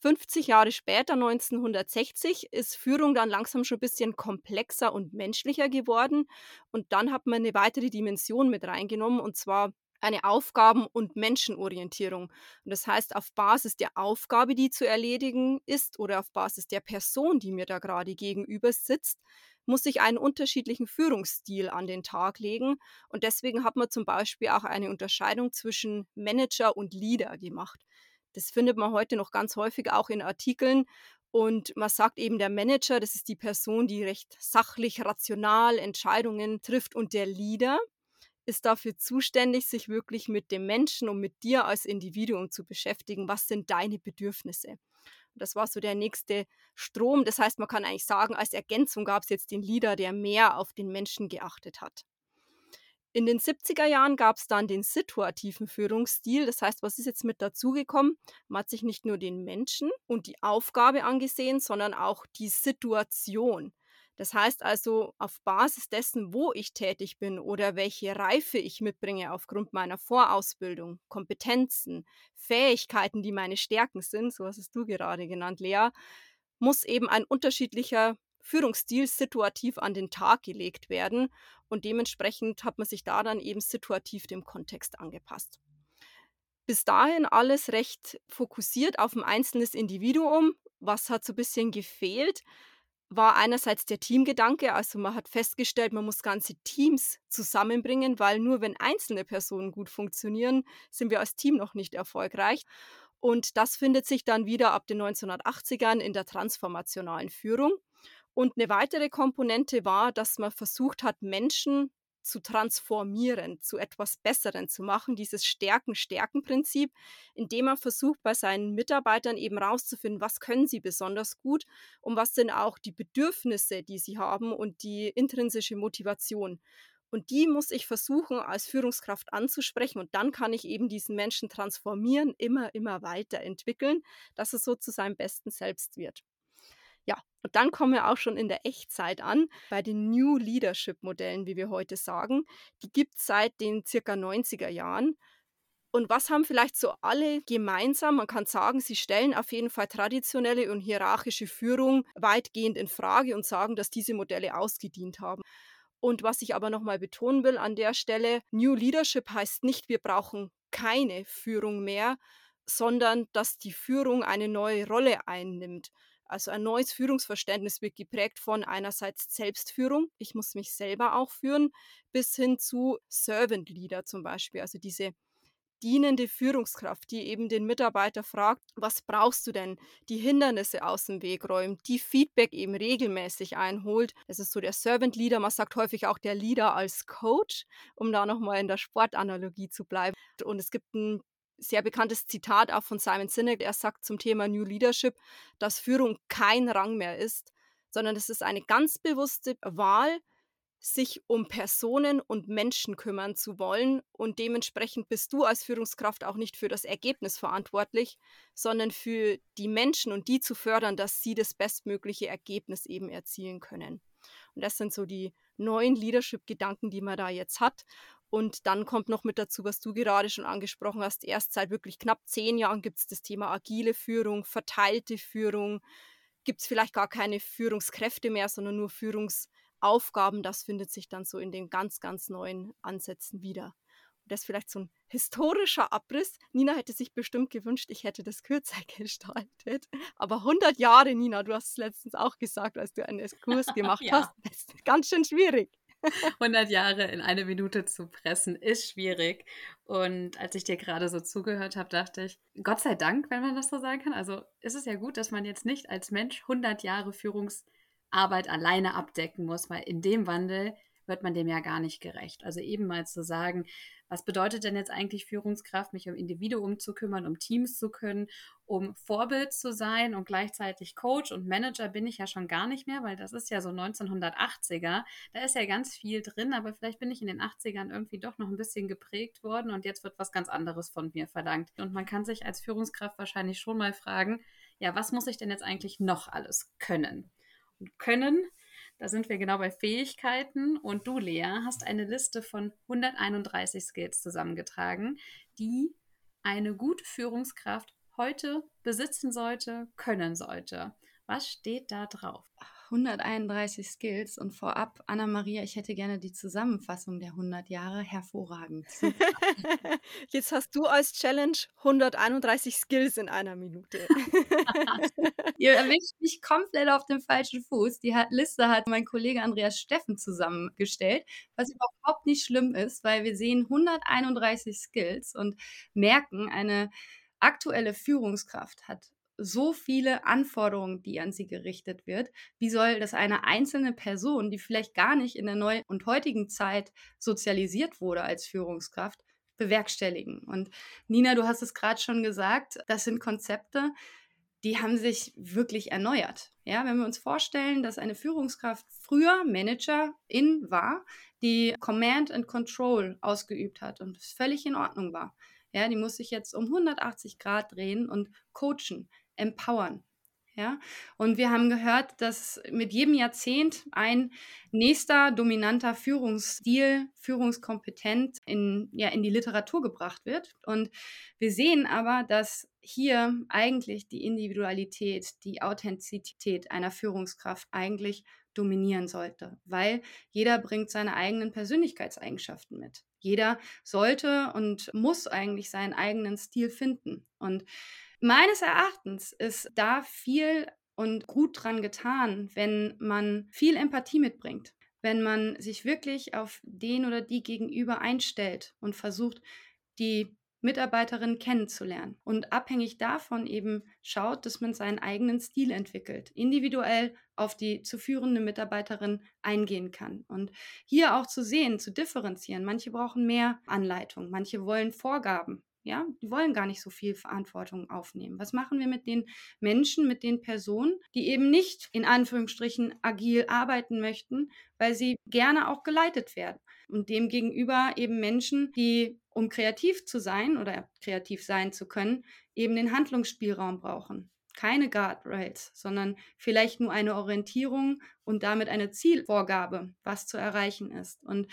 50 Jahre später, 1960, ist Führung dann langsam schon ein bisschen komplexer und menschlicher geworden. Und dann hat man eine weitere Dimension mit reingenommen, und zwar eine Aufgaben- und Menschenorientierung. Und das heißt, auf Basis der Aufgabe, die zu erledigen ist, oder auf Basis der Person, die mir da gerade gegenüber sitzt, muss ich einen unterschiedlichen Führungsstil an den Tag legen. Und deswegen hat man zum Beispiel auch eine Unterscheidung zwischen Manager und Leader gemacht. Das findet man heute noch ganz häufig auch in Artikeln. Und man sagt eben, der Manager, das ist die Person, die recht sachlich, rational Entscheidungen trifft. Und der Leader, ist dafür zuständig, sich wirklich mit dem Menschen und mit dir als Individuum zu beschäftigen. Was sind deine Bedürfnisse? Das war so der nächste Strom. Das heißt, man kann eigentlich sagen, als Ergänzung gab es jetzt den Leader, der mehr auf den Menschen geachtet hat. In den 70er Jahren gab es dann den situativen Führungsstil. Das heißt, was ist jetzt mit dazugekommen? Man hat sich nicht nur den Menschen und die Aufgabe angesehen, sondern auch die Situation. Das heißt also, auf Basis dessen, wo ich tätig bin oder welche Reife ich mitbringe aufgrund meiner Vorausbildung, Kompetenzen, Fähigkeiten, die meine Stärken sind, so hast es du gerade genannt, Lea, muss eben ein unterschiedlicher Führungsstil situativ an den Tag gelegt werden und dementsprechend hat man sich da dann eben situativ dem Kontext angepasst. Bis dahin alles recht fokussiert auf ein einzelnes Individuum. Was hat so ein bisschen gefehlt? War einerseits der Teamgedanke, also man hat festgestellt, man muss ganze Teams zusammenbringen, weil nur wenn einzelne Personen gut funktionieren, sind wir als Team noch nicht erfolgreich. Und das findet sich dann wieder ab den 1980ern in der transformationalen Führung. Und eine weitere Komponente war, dass man versucht hat, Menschen zu transformieren, zu etwas Besseren zu machen, dieses Stärken-Stärken-Prinzip, indem er versucht, bei seinen Mitarbeitern eben rauszufinden, was können sie besonders gut und was sind auch die Bedürfnisse, die sie haben und die intrinsische Motivation. Und die muss ich versuchen, als Führungskraft anzusprechen. Und dann kann ich eben diesen Menschen transformieren, immer, immer weiterentwickeln, dass er so zu seinem besten Selbst wird. Ja, und dann kommen wir auch schon in der Echtzeit an, bei den New Leadership Modellen, wie wir heute sagen. Die gibt es seit den circa 90er Jahren. Und was haben vielleicht so alle gemeinsam? Man kann sagen, sie stellen auf jeden Fall traditionelle und hierarchische Führung weitgehend in Frage und sagen, dass diese Modelle ausgedient haben. Und was ich aber nochmal betonen will an der Stelle, New Leadership heißt nicht, wir brauchen keine Führung mehr, sondern dass die Führung eine neue Rolle einnimmt. Also ein neues Führungsverständnis wird geprägt von einerseits Selbstführung, ich muss mich selber auch führen, bis hin zu Servant Leader zum Beispiel, also diese dienende Führungskraft, die eben den Mitarbeiter fragt, was brauchst du denn, die Hindernisse aus dem Weg räumt, die Feedback eben regelmäßig einholt. Das ist so der Servant Leader, man sagt häufig auch der Leader als Coach, um da nochmal in der Sportanalogie zu bleiben. Und es gibt ein sehr bekanntes Zitat auch von Simon Sinek. Er sagt zum Thema New Leadership, dass Führung kein Rang mehr ist, sondern es ist eine ganz bewusste Wahl, sich um Personen und Menschen kümmern zu wollen. Und dementsprechend bist du als Führungskraft auch nicht für das Ergebnis verantwortlich, sondern für die Menschen und die zu fördern, dass sie das bestmögliche Ergebnis eben erzielen können. Und das sind so die neuen Leadership-Gedanken, die man da jetzt hat. Und dann kommt noch mit dazu, was du gerade schon angesprochen hast. Erst seit wirklich knapp zehn Jahren gibt es das Thema agile Führung, verteilte Führung. Gibt es vielleicht gar keine Führungskräfte mehr, sondern nur Führungsaufgaben. Das findet sich dann so in den ganz, ganz neuen Ansätzen wieder. Und das ist vielleicht so ein historischer Abriss. Nina hätte sich bestimmt gewünscht, ich hätte das kürzer gestaltet. Aber 100 Jahre, Nina, du hast es letztens auch gesagt, als du einen Kurs gemacht ja. hast, das ist ganz schön schwierig. 100 Jahre in eine Minute zu pressen, ist schwierig. Und als ich dir gerade so zugehört habe, dachte ich, Gott sei Dank, wenn man das so sagen kann. Also ist es ja gut, dass man jetzt nicht als Mensch 100 Jahre Führungsarbeit alleine abdecken muss, weil in dem Wandel wird man dem ja gar nicht gerecht. Also eben mal zu sagen, was bedeutet denn jetzt eigentlich Führungskraft, mich um Individuum zu kümmern, um Teams zu können, um Vorbild zu sein und gleichzeitig Coach und Manager bin ich ja schon gar nicht mehr, weil das ist ja so 1980er. Da ist ja ganz viel drin, aber vielleicht bin ich in den 80ern irgendwie doch noch ein bisschen geprägt worden und jetzt wird was ganz anderes von mir verlangt. Und man kann sich als Führungskraft wahrscheinlich schon mal fragen, ja, was muss ich denn jetzt eigentlich noch alles können? Und können da sind wir genau bei Fähigkeiten. Und du, Lea, hast eine Liste von 131 Skills zusammengetragen, die eine gute Führungskraft heute besitzen sollte, können sollte. Was steht da drauf? 131 Skills und vorab, Anna-Maria, ich hätte gerne die Zusammenfassung der 100 Jahre. Hervorragend. Jetzt hast du als Challenge 131 Skills in einer Minute. Ihr erwischt mich komplett auf dem falschen Fuß. Die Liste hat mein Kollege Andreas Steffen zusammengestellt, was überhaupt nicht schlimm ist, weil wir sehen 131 Skills und merken, eine aktuelle Führungskraft hat so viele Anforderungen, die an sie gerichtet wird. Wie soll das eine einzelne Person, die vielleicht gar nicht in der neuen und heutigen Zeit sozialisiert wurde als Führungskraft, bewerkstelligen? Und Nina, du hast es gerade schon gesagt, das sind Konzepte, die haben sich wirklich erneuert. Ja, wenn wir uns vorstellen, dass eine Führungskraft früher Managerin war, die Command and Control ausgeübt hat und es völlig in Ordnung war. Ja, die muss sich jetzt um 180 Grad drehen und coachen empowern. Ja, und wir haben gehört, dass mit jedem Jahrzehnt ein nächster dominanter Führungsstil, Führungskompetent in, ja, in die Literatur gebracht wird. Und wir sehen aber, dass hier eigentlich die Individualität, die Authentizität einer Führungskraft eigentlich dominieren sollte, weil jeder bringt seine eigenen Persönlichkeitseigenschaften mit. Jeder sollte und muss eigentlich seinen eigenen Stil finden. Und Meines Erachtens ist da viel und gut dran getan, wenn man viel Empathie mitbringt, wenn man sich wirklich auf den oder die gegenüber einstellt und versucht, die Mitarbeiterin kennenzulernen und abhängig davon eben schaut, dass man seinen eigenen Stil entwickelt, individuell auf die zu führende Mitarbeiterin eingehen kann. Und hier auch zu sehen, zu differenzieren. Manche brauchen mehr Anleitung, manche wollen Vorgaben, ja, die wollen gar nicht so viel Verantwortung aufnehmen. Was machen wir mit den Menschen, mit den Personen, die eben nicht in Anführungsstrichen agil arbeiten möchten, weil sie gerne auch geleitet werden? Und demgegenüber eben Menschen, die, um kreativ zu sein oder kreativ sein zu können, eben den Handlungsspielraum brauchen. Keine Guardrails, sondern vielleicht nur eine Orientierung und damit eine Zielvorgabe, was zu erreichen ist. Und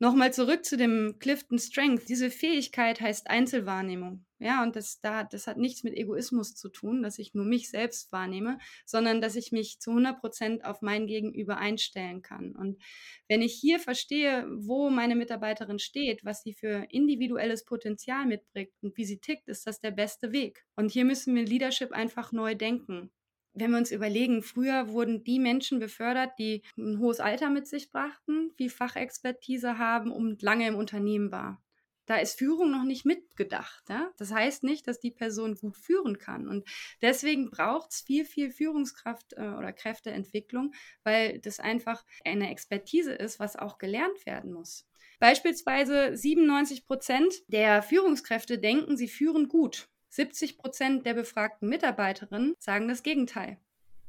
Nochmal zurück zu dem Clifton Strength. Diese Fähigkeit heißt Einzelwahrnehmung. Ja, und das, da, das hat nichts mit Egoismus zu tun, dass ich nur mich selbst wahrnehme, sondern dass ich mich zu 100 Prozent auf mein Gegenüber einstellen kann. Und wenn ich hier verstehe, wo meine Mitarbeiterin steht, was sie für individuelles Potenzial mitbringt und wie sie tickt, ist das der beste Weg. Und hier müssen wir Leadership einfach neu denken wenn wir uns überlegen, früher wurden die Menschen befördert, die ein hohes Alter mit sich brachten, viel Fachexpertise haben und lange im Unternehmen war. Da ist Führung noch nicht mitgedacht. Ja? Das heißt nicht, dass die Person gut führen kann. Und deswegen braucht es viel, viel Führungskraft äh, oder Kräfteentwicklung, weil das einfach eine Expertise ist, was auch gelernt werden muss. Beispielsweise 97 Prozent der Führungskräfte denken, sie führen gut. 70 Prozent der befragten Mitarbeiterinnen sagen das Gegenteil.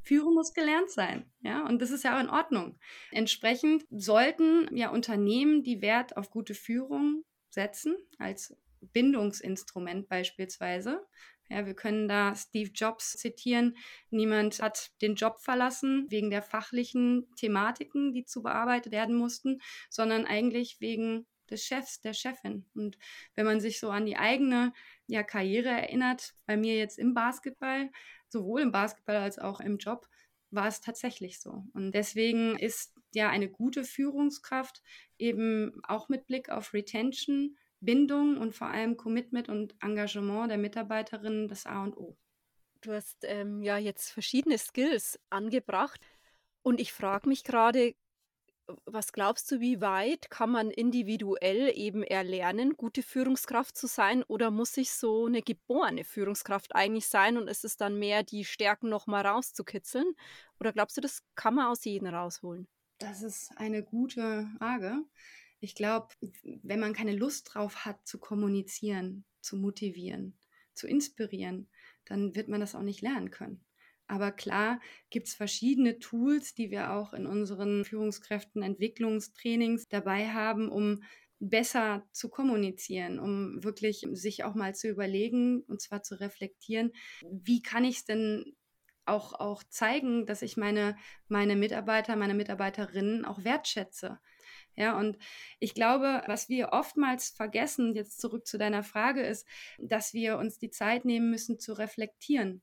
Führung muss gelernt sein, ja, und das ist ja auch in Ordnung. Entsprechend sollten ja Unternehmen, die Wert auf gute Führung setzen, als Bindungsinstrument beispielsweise. Ja, wir können da Steve Jobs zitieren. Niemand hat den Job verlassen wegen der fachlichen Thematiken, die zu bearbeitet werden mussten, sondern eigentlich wegen des Chefs, der Chefin. Und wenn man sich so an die eigene ja, Karriere erinnert, bei mir jetzt im Basketball, sowohl im Basketball als auch im Job, war es tatsächlich so. Und deswegen ist ja eine gute Führungskraft eben auch mit Blick auf Retention, Bindung und vor allem Commitment und Engagement der Mitarbeiterinnen das A und O. Du hast ähm, ja jetzt verschiedene Skills angebracht und ich frage mich gerade, was glaubst du, wie weit kann man individuell eben erlernen, gute Führungskraft zu sein oder muss ich so eine geborene Führungskraft eigentlich sein und ist es dann mehr, die Stärken nochmal rauszukitzeln? Oder glaubst du, das kann man aus jedem rausholen? Das ist eine gute Frage. Ich glaube, wenn man keine Lust drauf hat, zu kommunizieren, zu motivieren, zu inspirieren, dann wird man das auch nicht lernen können. Aber klar gibt es verschiedene Tools, die wir auch in unseren Führungskräften Entwicklungstrainings dabei haben, um besser zu kommunizieren, um wirklich sich auch mal zu überlegen und zwar zu reflektieren, wie kann ich es denn auch, auch zeigen, dass ich meine, meine Mitarbeiter, meine Mitarbeiterinnen auch wertschätze. Ja, und ich glaube, was wir oftmals vergessen, jetzt zurück zu deiner Frage, ist, dass wir uns die Zeit nehmen müssen zu reflektieren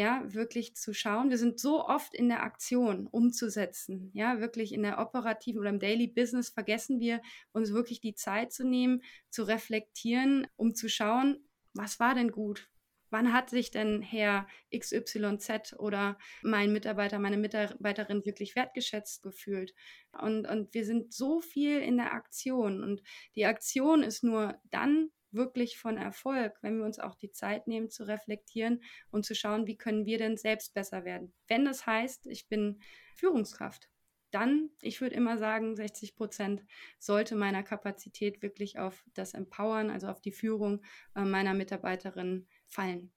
ja, wirklich zu schauen. Wir sind so oft in der Aktion umzusetzen, ja, wirklich in der operativen oder im Daily Business vergessen wir, uns wirklich die Zeit zu nehmen, zu reflektieren, um zu schauen, was war denn gut? Wann hat sich denn Herr XYZ oder mein Mitarbeiter, meine Mitarbeiterin wirklich wertgeschätzt gefühlt? Und, und wir sind so viel in der Aktion. Und die Aktion ist nur dann wirklich von Erfolg, wenn wir uns auch die Zeit nehmen zu reflektieren und zu schauen, wie können wir denn selbst besser werden. Wenn das heißt, ich bin Führungskraft, dann, ich würde immer sagen, 60 Prozent sollte meiner Kapazität wirklich auf das Empowern, also auf die Führung äh, meiner Mitarbeiterin fallen.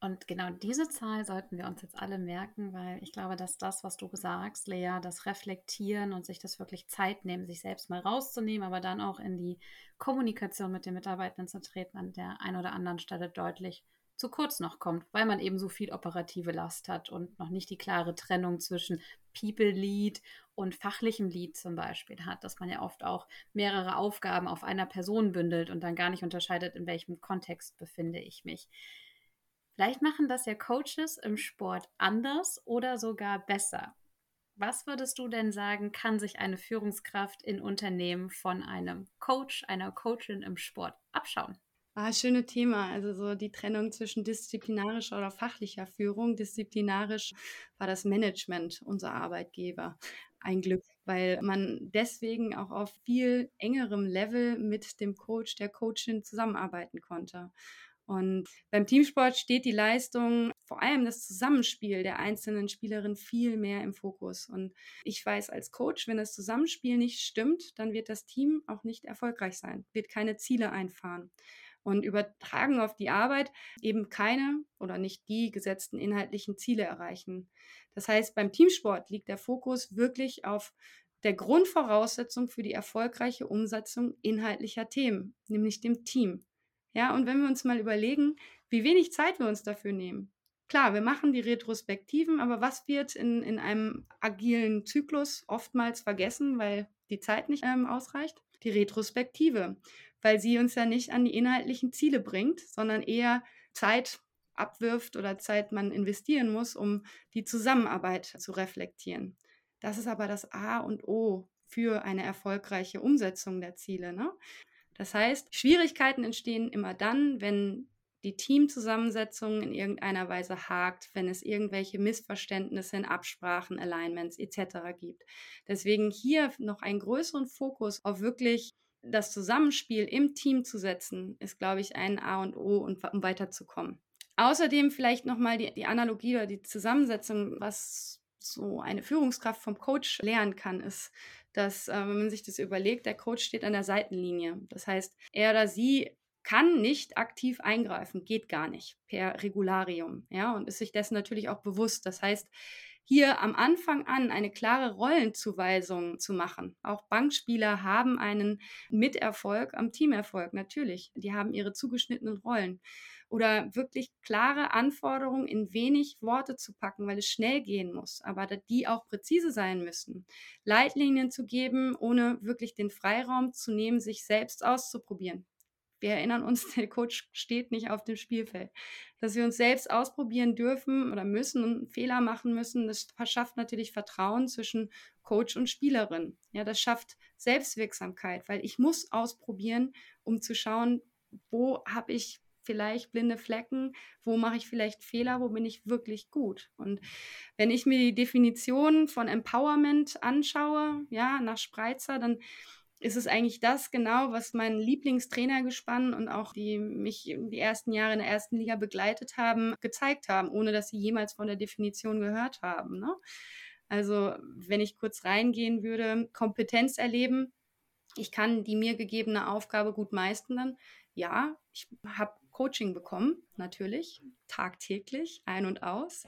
Und genau diese Zahl sollten wir uns jetzt alle merken, weil ich glaube, dass das, was du sagst, Lea, das Reflektieren und sich das wirklich Zeit nehmen, sich selbst mal rauszunehmen, aber dann auch in die Kommunikation mit den Mitarbeitenden zu treten, an der einen oder anderen Stelle deutlich zu kurz noch kommt, weil man eben so viel operative Last hat und noch nicht die klare Trennung zwischen People Lead und fachlichem Lead zum Beispiel hat, dass man ja oft auch mehrere Aufgaben auf einer Person bündelt und dann gar nicht unterscheidet, in welchem Kontext befinde ich mich. Vielleicht machen das ja Coaches im Sport anders oder sogar besser. Was würdest du denn sagen, kann sich eine Führungskraft in Unternehmen von einem Coach, einer Coachin im Sport abschauen? Ah, schöne Thema. Also so die Trennung zwischen disziplinarischer oder fachlicher Führung. Disziplinarisch war das Management unser Arbeitgeber. Ein Glück, weil man deswegen auch auf viel engerem Level mit dem Coach, der Coachin zusammenarbeiten konnte. Und beim Teamsport steht die Leistung, vor allem das Zusammenspiel der einzelnen Spielerinnen viel mehr im Fokus. Und ich weiß als Coach, wenn das Zusammenspiel nicht stimmt, dann wird das Team auch nicht erfolgreich sein, wird keine Ziele einfahren. Und übertragen auf die Arbeit eben keine oder nicht die gesetzten inhaltlichen Ziele erreichen. Das heißt, beim Teamsport liegt der Fokus wirklich auf der Grundvoraussetzung für die erfolgreiche Umsetzung inhaltlicher Themen, nämlich dem Team. Ja, und wenn wir uns mal überlegen, wie wenig Zeit wir uns dafür nehmen. Klar, wir machen die Retrospektiven, aber was wird in, in einem agilen Zyklus oftmals vergessen, weil die Zeit nicht ähm, ausreicht? Die Retrospektive, weil sie uns ja nicht an die inhaltlichen Ziele bringt, sondern eher Zeit abwirft oder Zeit man investieren muss, um die Zusammenarbeit zu reflektieren. Das ist aber das A und O für eine erfolgreiche Umsetzung der Ziele. Ne? Das heißt, Schwierigkeiten entstehen immer dann, wenn die Teamzusammensetzung in irgendeiner Weise hakt, wenn es irgendwelche Missverständnisse in Absprachen, Alignments etc. gibt. Deswegen hier noch einen größeren Fokus auf wirklich das Zusammenspiel im Team zu setzen, ist, glaube ich, ein A und O, um weiterzukommen. Außerdem vielleicht nochmal die, die Analogie oder die Zusammensetzung, was so eine Führungskraft vom Coach lernen kann, ist, dass, äh, wenn man sich das überlegt, der Coach steht an der Seitenlinie. Das heißt, er oder sie kann nicht aktiv eingreifen, geht gar nicht per Regularium, ja, und ist sich dessen natürlich auch bewusst. Das heißt, hier am Anfang an eine klare Rollenzuweisung zu machen. Auch Bankspieler haben einen Miterfolg am Teamerfolg, natürlich. Die haben ihre zugeschnittenen Rollen oder wirklich klare Anforderungen in wenig Worte zu packen, weil es schnell gehen muss, aber die auch präzise sein müssen. Leitlinien zu geben, ohne wirklich den Freiraum zu nehmen, sich selbst auszuprobieren. Wir erinnern uns, der Coach steht nicht auf dem Spielfeld. Dass wir uns selbst ausprobieren dürfen oder müssen und Fehler machen müssen, das verschafft natürlich Vertrauen zwischen Coach und Spielerin. Ja, das schafft Selbstwirksamkeit, weil ich muss ausprobieren, um zu schauen, wo habe ich vielleicht blinde Flecken, wo mache ich vielleicht Fehler, wo bin ich wirklich gut. Und wenn ich mir die Definition von Empowerment anschaue, ja, nach Spreitzer, dann ist es eigentlich das genau, was mein Lieblingstrainer gespannt und auch die mich die ersten Jahre in der ersten Liga begleitet haben, gezeigt haben, ohne dass sie jemals von der Definition gehört haben. Ne? Also wenn ich kurz reingehen würde, Kompetenz erleben. Ich kann die mir gegebene Aufgabe gut meistern. Ja, ich habe Coaching bekommen, natürlich, tagtäglich, ein und aus.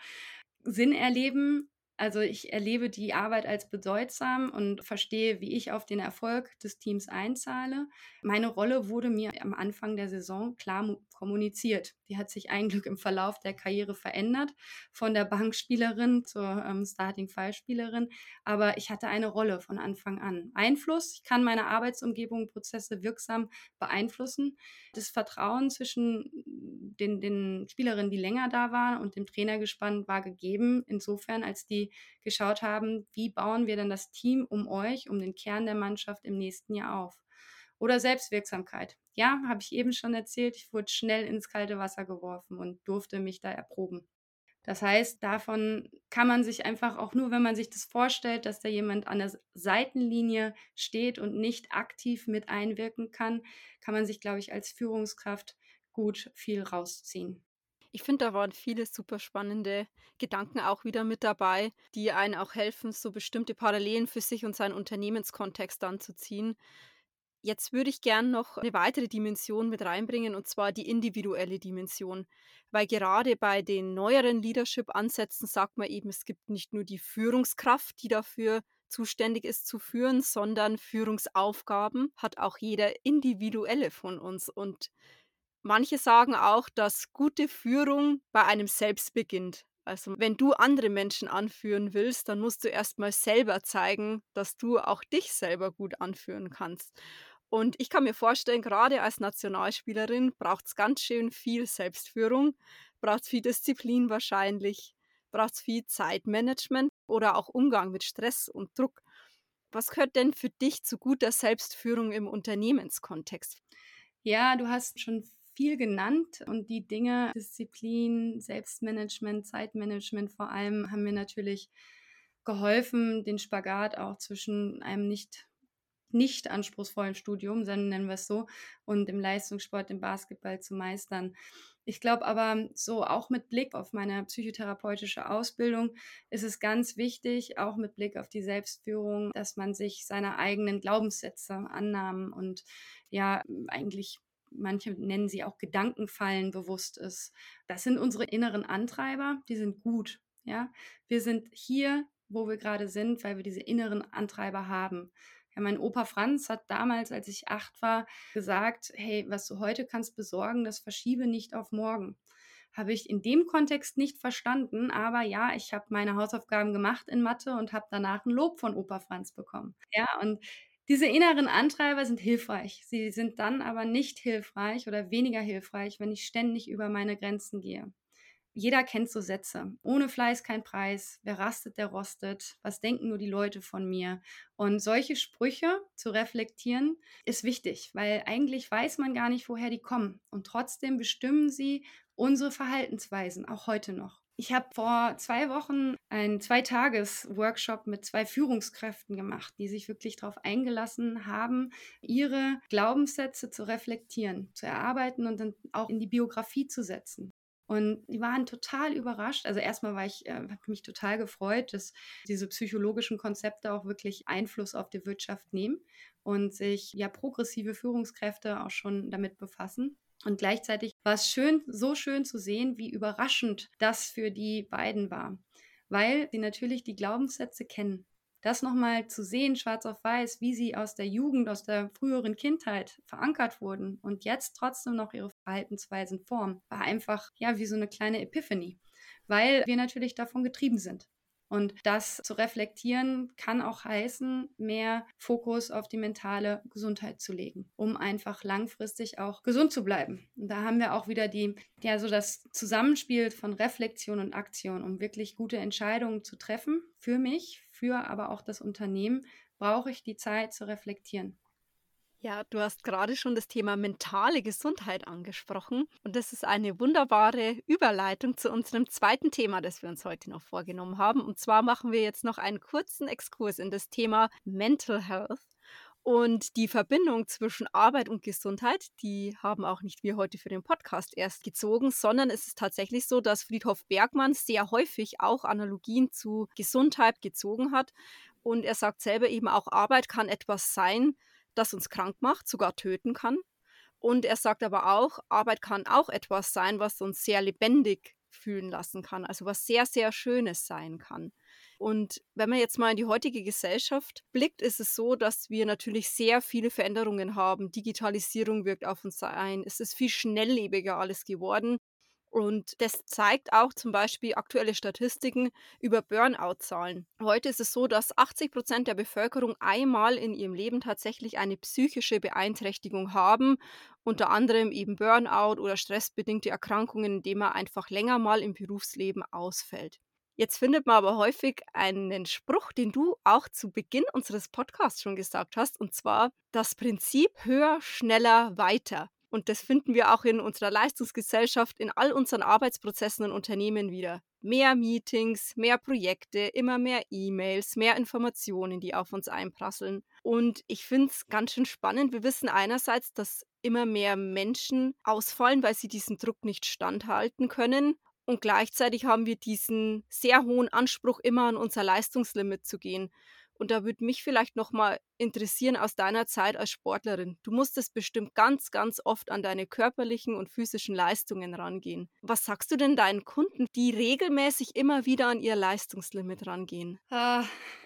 Sinn erleben, also ich erlebe die Arbeit als bedeutsam und verstehe, wie ich auf den Erfolg des Teams einzahle. Meine Rolle wurde mir am Anfang der Saison klar kommuniziert. Die hat sich ein Glück im Verlauf der Karriere verändert, von der Bankspielerin zur ähm, Starting Five Spielerin. Aber ich hatte eine Rolle von Anfang an. Einfluss, ich kann meine Arbeitsumgebung, Prozesse wirksam beeinflussen. Das Vertrauen zwischen den, den Spielerinnen, die länger da waren und dem Trainergespann war gegeben, insofern, als die geschaut haben, wie bauen wir denn das Team um euch, um den Kern der Mannschaft im nächsten Jahr auf. Oder Selbstwirksamkeit. Ja, habe ich eben schon erzählt, ich wurde schnell ins kalte Wasser geworfen und durfte mich da erproben. Das heißt, davon kann man sich einfach auch nur, wenn man sich das vorstellt, dass da jemand an der Seitenlinie steht und nicht aktiv mit einwirken kann, kann man sich, glaube ich, als Führungskraft gut viel rausziehen. Ich finde, da waren viele super spannende Gedanken auch wieder mit dabei, die einen auch helfen, so bestimmte Parallelen für sich und seinen Unternehmenskontext dann zu ziehen. Jetzt würde ich gern noch eine weitere Dimension mit reinbringen, und zwar die individuelle Dimension. Weil gerade bei den neueren Leadership-Ansätzen sagt man eben, es gibt nicht nur die Führungskraft, die dafür zuständig ist zu führen, sondern Führungsaufgaben hat auch jeder individuelle von uns. Und manche sagen auch, dass gute Führung bei einem selbst beginnt. Also wenn du andere Menschen anführen willst, dann musst du erstmal selber zeigen, dass du auch dich selber gut anführen kannst. Und ich kann mir vorstellen, gerade als Nationalspielerin braucht es ganz schön viel Selbstführung, braucht es viel Disziplin wahrscheinlich, braucht es viel Zeitmanagement oder auch Umgang mit Stress und Druck. Was gehört denn für dich zu guter Selbstführung im Unternehmenskontext? Ja, du hast schon viel genannt und die Dinge Disziplin, Selbstmanagement, Zeitmanagement vor allem haben mir natürlich geholfen, den Spagat auch zwischen einem nicht nicht anspruchsvollen Studium, sondern nennen wir es so, und im Leistungssport, im Basketball zu meistern. Ich glaube aber, so auch mit Blick auf meine psychotherapeutische Ausbildung ist es ganz wichtig, auch mit Blick auf die Selbstführung, dass man sich seiner eigenen Glaubenssätze, Annahmen und ja, eigentlich manche nennen sie auch Gedankenfallen bewusst ist. Das sind unsere inneren Antreiber, die sind gut. Ja, wir sind hier, wo wir gerade sind, weil wir diese inneren Antreiber haben. Mein Opa Franz hat damals, als ich acht war, gesagt, hey, was du heute kannst besorgen, das verschiebe nicht auf morgen. Habe ich in dem Kontext nicht verstanden, aber ja, ich habe meine Hausaufgaben gemacht in Mathe und habe danach ein Lob von Opa Franz bekommen. Ja, und diese inneren Antreiber sind hilfreich. Sie sind dann aber nicht hilfreich oder weniger hilfreich, wenn ich ständig über meine Grenzen gehe. Jeder kennt so Sätze. Ohne Fleiß kein Preis. Wer rastet, der rostet. Was denken nur die Leute von mir? Und solche Sprüche zu reflektieren ist wichtig, weil eigentlich weiß man gar nicht, woher die kommen. Und trotzdem bestimmen sie unsere Verhaltensweisen, auch heute noch. Ich habe vor zwei Wochen einen Zweitages-Workshop mit zwei Führungskräften gemacht, die sich wirklich darauf eingelassen haben, ihre Glaubenssätze zu reflektieren, zu erarbeiten und dann auch in die Biografie zu setzen. Und die waren total überrascht. Also erstmal war ich, äh, habe mich total gefreut, dass diese psychologischen Konzepte auch wirklich Einfluss auf die Wirtschaft nehmen und sich ja progressive Führungskräfte auch schon damit befassen. Und gleichzeitig war es schön, so schön zu sehen, wie überraschend das für die beiden war, weil sie natürlich die Glaubenssätze kennen das nochmal zu sehen, schwarz auf weiß, wie sie aus der Jugend, aus der früheren Kindheit verankert wurden und jetzt trotzdem noch ihre Verhaltensweisen formen, war einfach ja wie so eine kleine Epiphany, weil wir natürlich davon getrieben sind. Und das zu reflektieren kann auch heißen, mehr Fokus auf die mentale Gesundheit zu legen, um einfach langfristig auch gesund zu bleiben. Und da haben wir auch wieder die, ja, so das Zusammenspiel von Reflexion und Aktion, um wirklich gute Entscheidungen zu treffen für mich, für aber auch das Unternehmen, brauche ich die Zeit zu reflektieren. Ja, du hast gerade schon das Thema mentale Gesundheit angesprochen und das ist eine wunderbare Überleitung zu unserem zweiten Thema, das wir uns heute noch vorgenommen haben. Und zwar machen wir jetzt noch einen kurzen Exkurs in das Thema Mental Health. Und die Verbindung zwischen Arbeit und Gesundheit, die haben auch nicht wir heute für den Podcast erst gezogen, sondern es ist tatsächlich so, dass Friedhof Bergmann sehr häufig auch Analogien zu Gesundheit gezogen hat. Und er sagt selber eben auch, Arbeit kann etwas sein, das uns krank macht, sogar töten kann. Und er sagt aber auch, Arbeit kann auch etwas sein, was uns sehr lebendig fühlen lassen kann, also was sehr, sehr Schönes sein kann. Und wenn man jetzt mal in die heutige Gesellschaft blickt, ist es so, dass wir natürlich sehr viele Veränderungen haben. Digitalisierung wirkt auf uns ein. Es ist viel schnelllebiger alles geworden. Und das zeigt auch zum Beispiel aktuelle Statistiken über Burnout-Zahlen. Heute ist es so, dass 80 Prozent der Bevölkerung einmal in ihrem Leben tatsächlich eine psychische Beeinträchtigung haben, unter anderem eben Burnout oder stressbedingte Erkrankungen, indem man einfach länger mal im Berufsleben ausfällt. Jetzt findet man aber häufig einen Spruch, den du auch zu Beginn unseres Podcasts schon gesagt hast, und zwar das Prinzip höher, schneller, weiter. Und das finden wir auch in unserer Leistungsgesellschaft, in all unseren Arbeitsprozessen und Unternehmen wieder. Mehr Meetings, mehr Projekte, immer mehr E-Mails, mehr Informationen, die auf uns einprasseln. Und ich finde es ganz schön spannend. Wir wissen einerseits, dass immer mehr Menschen ausfallen, weil sie diesem Druck nicht standhalten können. Und gleichzeitig haben wir diesen sehr hohen Anspruch, immer an unser Leistungslimit zu gehen. Und da würde mich vielleicht nochmal interessieren aus deiner Zeit als Sportlerin. Du musstest bestimmt ganz, ganz oft an deine körperlichen und physischen Leistungen rangehen. Was sagst du denn deinen Kunden, die regelmäßig immer wieder an ihr Leistungslimit rangehen? Ah,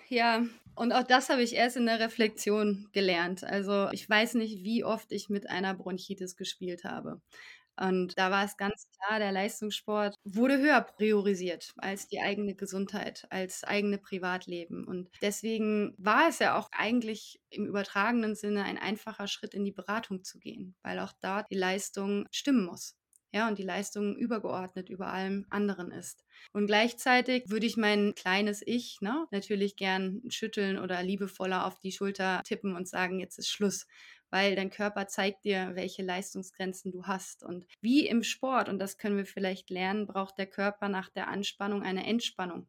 ja, und auch das habe ich erst in der Reflexion gelernt. Also ich weiß nicht, wie oft ich mit einer Bronchitis gespielt habe. Und da war es ganz klar, der Leistungssport wurde höher priorisiert als die eigene Gesundheit, als eigene Privatleben. Und deswegen war es ja auch eigentlich im übertragenen Sinne ein einfacher Schritt in die Beratung zu gehen, weil auch dort die Leistung stimmen muss. Ja, und die Leistung übergeordnet über allem anderen ist. Und gleichzeitig würde ich mein kleines Ich ne, natürlich gern schütteln oder liebevoller auf die Schulter tippen und sagen, jetzt ist Schluss weil dein Körper zeigt dir, welche Leistungsgrenzen du hast. Und wie im Sport, und das können wir vielleicht lernen, braucht der Körper nach der Anspannung eine Entspannung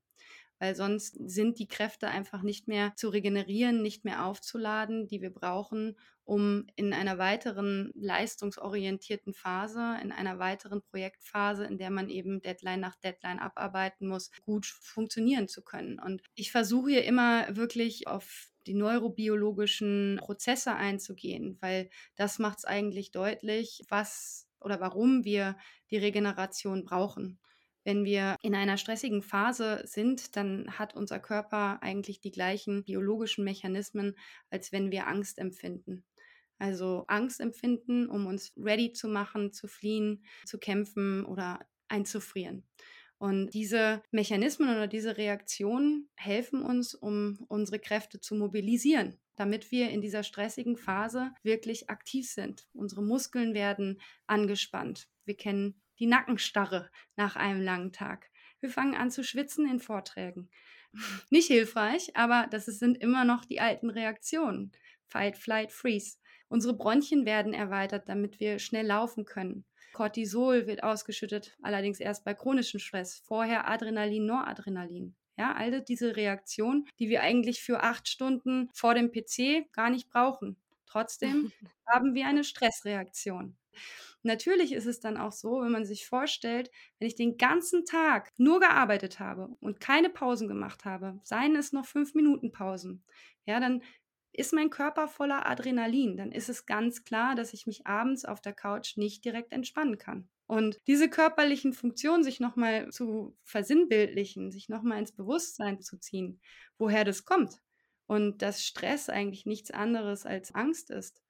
weil sonst sind die Kräfte einfach nicht mehr zu regenerieren, nicht mehr aufzuladen, die wir brauchen, um in einer weiteren leistungsorientierten Phase, in einer weiteren Projektphase, in der man eben Deadline nach Deadline abarbeiten muss, gut funktionieren zu können. Und ich versuche hier immer wirklich auf die neurobiologischen Prozesse einzugehen, weil das macht es eigentlich deutlich, was oder warum wir die Regeneration brauchen. Wenn wir in einer stressigen Phase sind, dann hat unser Körper eigentlich die gleichen biologischen Mechanismen, als wenn wir Angst empfinden. Also Angst empfinden, um uns ready zu machen, zu fliehen, zu kämpfen oder einzufrieren. Und diese Mechanismen oder diese Reaktionen helfen uns, um unsere Kräfte zu mobilisieren, damit wir in dieser stressigen Phase wirklich aktiv sind. Unsere Muskeln werden angespannt. Wir kennen die Nackenstarre nach einem langen Tag. Wir fangen an zu schwitzen in Vorträgen. Nicht hilfreich, aber das sind immer noch die alten Reaktionen. Fight, Flight, Freeze. Unsere Bronchien werden erweitert, damit wir schnell laufen können. Cortisol wird ausgeschüttet, allerdings erst bei chronischem Stress. Vorher Adrenalin, Noradrenalin. Ja, all diese Reaktionen, die wir eigentlich für acht Stunden vor dem PC gar nicht brauchen. Trotzdem haben wir eine Stressreaktion. Natürlich ist es dann auch so, wenn man sich vorstellt, wenn ich den ganzen Tag nur gearbeitet habe und keine Pausen gemacht habe, seien es noch fünf Minuten Pausen, ja, dann ist mein Körper voller Adrenalin, dann ist es ganz klar, dass ich mich abends auf der Couch nicht direkt entspannen kann. Und diese körperlichen Funktionen sich nochmal zu versinnbildlichen, sich nochmal ins Bewusstsein zu ziehen, woher das kommt. Und dass Stress eigentlich nichts anderes als Angst ist.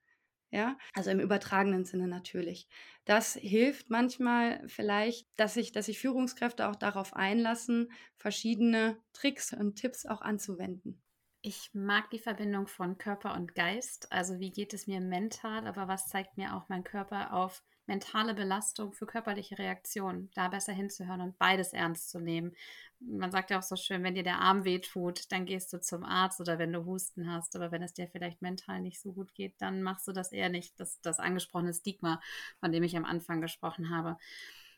Ja, also im übertragenen Sinne natürlich. Das hilft manchmal vielleicht, dass sich, dass sich Führungskräfte auch darauf einlassen, verschiedene Tricks und Tipps auch anzuwenden. Ich mag die Verbindung von Körper und Geist. Also wie geht es mir mental, aber was zeigt mir auch mein Körper auf mentale Belastung für körperliche Reaktionen? Da besser hinzuhören und beides ernst zu nehmen. Man sagt ja auch so schön, wenn dir der Arm wehtut, dann gehst du zum Arzt oder wenn du Husten hast. Aber wenn es dir vielleicht mental nicht so gut geht, dann machst du das eher nicht. Das, das angesprochene Stigma, von dem ich am Anfang gesprochen habe.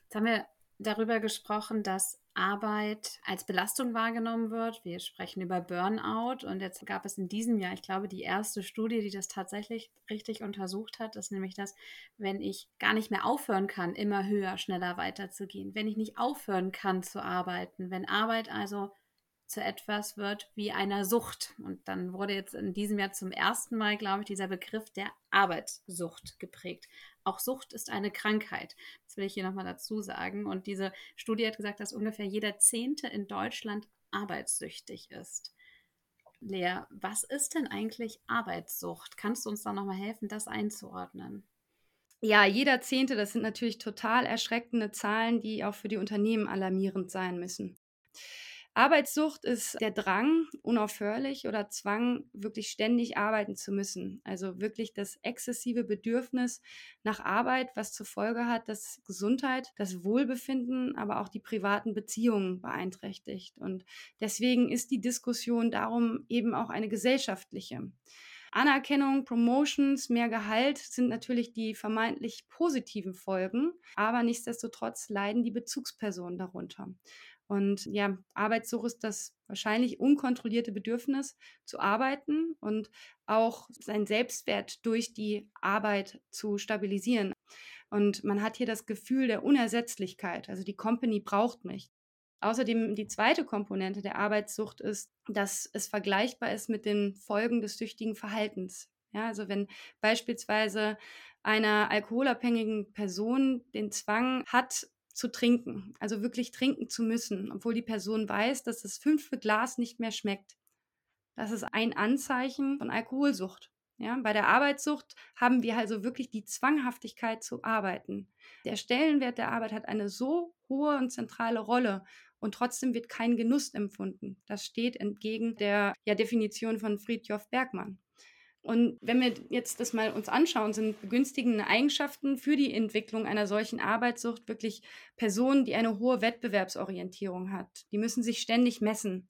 Jetzt haben wir darüber gesprochen, dass Arbeit als Belastung wahrgenommen wird. Wir sprechen über Burnout und jetzt gab es in diesem Jahr, ich glaube, die erste Studie, die das tatsächlich richtig untersucht hat, ist nämlich das, wenn ich gar nicht mehr aufhören kann, immer höher, schneller weiterzugehen, wenn ich nicht aufhören kann zu arbeiten, wenn Arbeit also zu etwas wird wie einer Sucht. Und dann wurde jetzt in diesem Jahr zum ersten Mal, glaube ich, dieser Begriff der Arbeitssucht geprägt. Auch Sucht ist eine Krankheit. Das will ich hier nochmal dazu sagen. Und diese Studie hat gesagt, dass ungefähr jeder Zehnte in Deutschland arbeitssüchtig ist. Lea, was ist denn eigentlich Arbeitssucht? Kannst du uns da nochmal helfen, das einzuordnen? Ja, jeder Zehnte, das sind natürlich total erschreckende Zahlen, die auch für die Unternehmen alarmierend sein müssen. Arbeitssucht ist der Drang, unaufhörlich oder Zwang, wirklich ständig arbeiten zu müssen. Also wirklich das exzessive Bedürfnis nach Arbeit, was zur Folge hat, dass Gesundheit, das Wohlbefinden, aber auch die privaten Beziehungen beeinträchtigt. Und deswegen ist die Diskussion darum eben auch eine gesellschaftliche. Anerkennung, Promotions, mehr Gehalt sind natürlich die vermeintlich positiven Folgen, aber nichtsdestotrotz leiden die Bezugspersonen darunter. Und ja, Arbeitssucht ist das wahrscheinlich unkontrollierte Bedürfnis zu arbeiten und auch seinen Selbstwert durch die Arbeit zu stabilisieren. Und man hat hier das Gefühl der Unersetzlichkeit. Also die Company braucht mich. Außerdem die zweite Komponente der Arbeitssucht ist, dass es vergleichbar ist mit den Folgen des süchtigen Verhaltens. Ja, also wenn beispielsweise einer alkoholabhängigen Person den Zwang hat, zu trinken, also wirklich trinken zu müssen, obwohl die Person weiß, dass das fünfte Glas nicht mehr schmeckt. Das ist ein Anzeichen von Alkoholsucht. Ja, bei der Arbeitssucht haben wir also wirklich die Zwanghaftigkeit zu arbeiten. Der Stellenwert der Arbeit hat eine so hohe und zentrale Rolle und trotzdem wird kein Genuss empfunden. Das steht entgegen der ja, Definition von Friedjof Bergmann. Und wenn wir jetzt das mal uns anschauen, sind begünstigende Eigenschaften für die Entwicklung einer solchen Arbeitssucht wirklich Personen, die eine hohe Wettbewerbsorientierung hat. Die müssen sich ständig messen,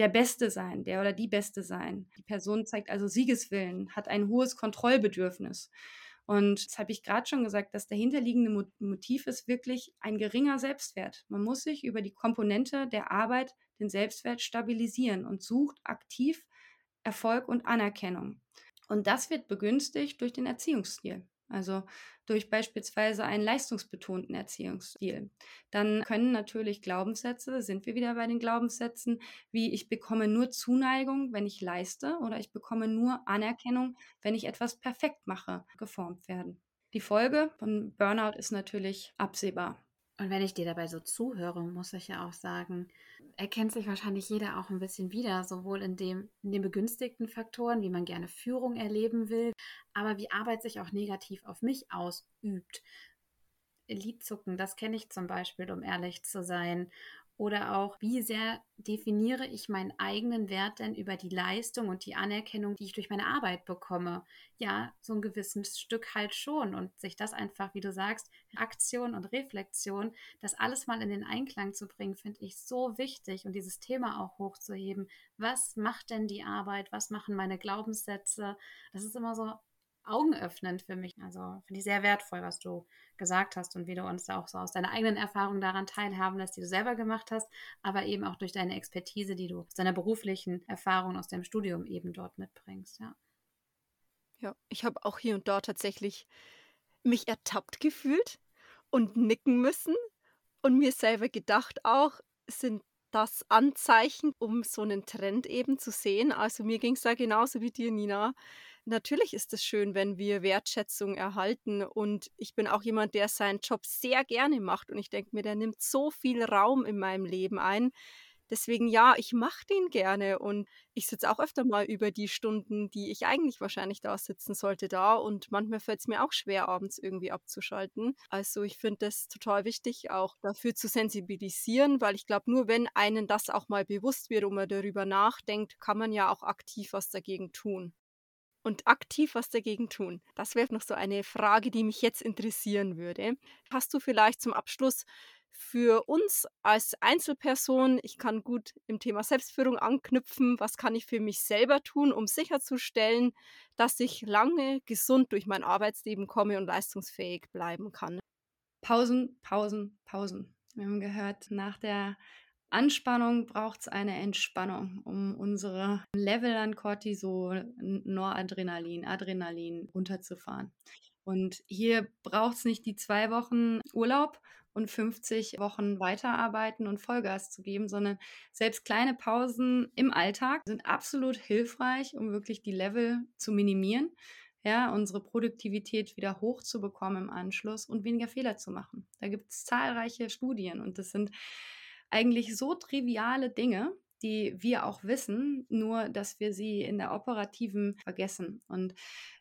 der Beste sein, der oder die Beste sein. Die Person zeigt also Siegeswillen, hat ein hohes Kontrollbedürfnis. Und das habe ich gerade schon gesagt, dass dahinterliegende Motiv ist wirklich ein geringer Selbstwert. Man muss sich über die Komponente der Arbeit den Selbstwert stabilisieren und sucht aktiv Erfolg und Anerkennung. Und das wird begünstigt durch den Erziehungsstil. Also durch beispielsweise einen leistungsbetonten Erziehungsstil. Dann können natürlich Glaubenssätze, sind wir wieder bei den Glaubenssätzen, wie ich bekomme nur Zuneigung, wenn ich leiste oder ich bekomme nur Anerkennung, wenn ich etwas perfekt mache, geformt werden. Die Folge von Burnout ist natürlich absehbar. Und wenn ich dir dabei so zuhöre, muss ich ja auch sagen, erkennt sich wahrscheinlich jeder auch ein bisschen wieder, sowohl in, dem, in den begünstigten Faktoren, wie man gerne Führung erleben will, aber wie Arbeit sich auch negativ auf mich ausübt. Liedzucken, das kenne ich zum Beispiel, um ehrlich zu sein. Oder auch, wie sehr definiere ich meinen eigenen Wert denn über die Leistung und die Anerkennung, die ich durch meine Arbeit bekomme? Ja, so ein gewisses Stück halt schon. Und sich das einfach, wie du sagst, Aktion und Reflexion, das alles mal in den Einklang zu bringen, finde ich so wichtig und dieses Thema auch hochzuheben. Was macht denn die Arbeit? Was machen meine Glaubenssätze? Das ist immer so augenöffnend für mich. Also finde ich sehr wertvoll, was du gesagt hast und wie du uns auch so aus deiner eigenen Erfahrung daran teilhaben lässt, die du selber gemacht hast, aber eben auch durch deine Expertise, die du aus deiner beruflichen Erfahrung aus deinem Studium eben dort mitbringst. Ja, ja ich habe auch hier und dort tatsächlich mich ertappt gefühlt und nicken müssen und mir selber gedacht auch, sind das Anzeichen, um so einen Trend eben zu sehen. Also mir ging es da genauso wie dir, Nina natürlich ist es schön, wenn wir Wertschätzung erhalten. Und ich bin auch jemand, der seinen Job sehr gerne macht. Und ich denke mir, der nimmt so viel Raum in meinem Leben ein. Deswegen ja, ich mache den gerne und ich sitze auch öfter mal über die Stunden, die ich eigentlich wahrscheinlich da sitzen sollte, da und manchmal fällt es mir auch schwer, abends irgendwie abzuschalten. Also ich finde das total wichtig, auch dafür zu sensibilisieren, weil ich glaube, nur wenn einen das auch mal bewusst wird und man darüber nachdenkt, kann man ja auch aktiv was dagegen tun und aktiv was dagegen tun? Das wäre noch so eine Frage, die mich jetzt interessieren würde. Hast du vielleicht zum Abschluss für uns als Einzelperson, ich kann gut im Thema Selbstführung anknüpfen, was kann ich für mich selber tun, um sicherzustellen, dass ich lange gesund durch mein Arbeitsleben komme und leistungsfähig bleiben kann? Pausen, Pausen, Pausen. Wir haben gehört, nach der Anspannung braucht es eine Entspannung, um unsere Level an Cortisol, Noradrenalin, Adrenalin runterzufahren. Und hier braucht es nicht die zwei Wochen Urlaub und 50 Wochen weiterarbeiten und Vollgas zu geben, sondern selbst kleine Pausen im Alltag sind absolut hilfreich, um wirklich die Level zu minimieren, ja, unsere Produktivität wieder hochzubekommen im Anschluss und weniger Fehler zu machen. Da gibt es zahlreiche Studien und das sind eigentlich so triviale Dinge, die wir auch wissen, nur dass wir sie in der operativen vergessen. Und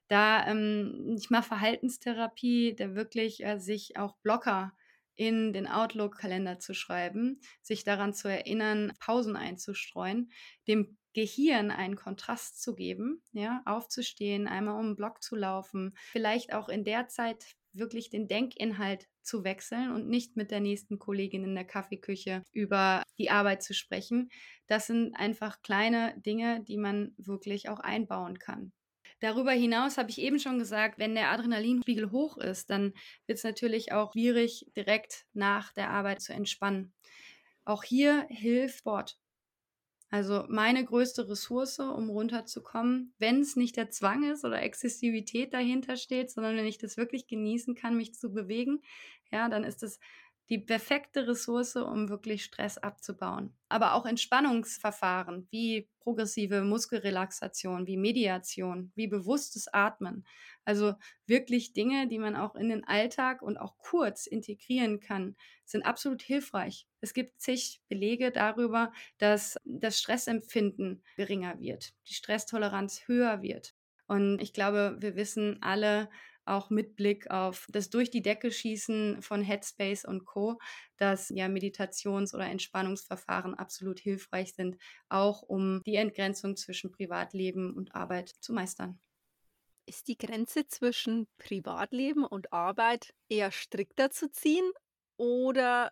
da, ähm, ich mache Verhaltenstherapie, der wirklich äh, sich auch Blocker in den Outlook-Kalender zu schreiben, sich daran zu erinnern, Pausen einzustreuen, dem Gehirn einen Kontrast zu geben, ja, aufzustehen, einmal um den Block zu laufen, vielleicht auch in der Zeit wirklich den Denkinhalt zu wechseln und nicht mit der nächsten Kollegin in der Kaffeeküche über die Arbeit zu sprechen. Das sind einfach kleine Dinge, die man wirklich auch einbauen kann. Darüber hinaus habe ich eben schon gesagt, wenn der Adrenalinspiegel hoch ist, dann wird es natürlich auch schwierig, direkt nach der Arbeit zu entspannen. Auch hier hilft Sport. Also meine größte Ressource, um runterzukommen, wenn es nicht der Zwang ist oder Exzessivität dahinter steht, sondern wenn ich das wirklich genießen kann, mich zu bewegen, ja, dann ist es die perfekte Ressource, um wirklich Stress abzubauen. Aber auch Entspannungsverfahren wie progressive Muskelrelaxation, wie Mediation, wie bewusstes Atmen. Also wirklich Dinge, die man auch in den Alltag und auch kurz integrieren kann, sind absolut hilfreich. Es gibt zig Belege darüber, dass das Stressempfinden geringer wird, die Stresstoleranz höher wird. Und ich glaube, wir wissen alle, auch mit Blick auf das durch die Decke schießen von Headspace und Co, dass ja Meditations- oder Entspannungsverfahren absolut hilfreich sind, auch um die Entgrenzung zwischen Privatleben und Arbeit zu meistern. Ist die Grenze zwischen Privatleben und Arbeit eher strikter zu ziehen oder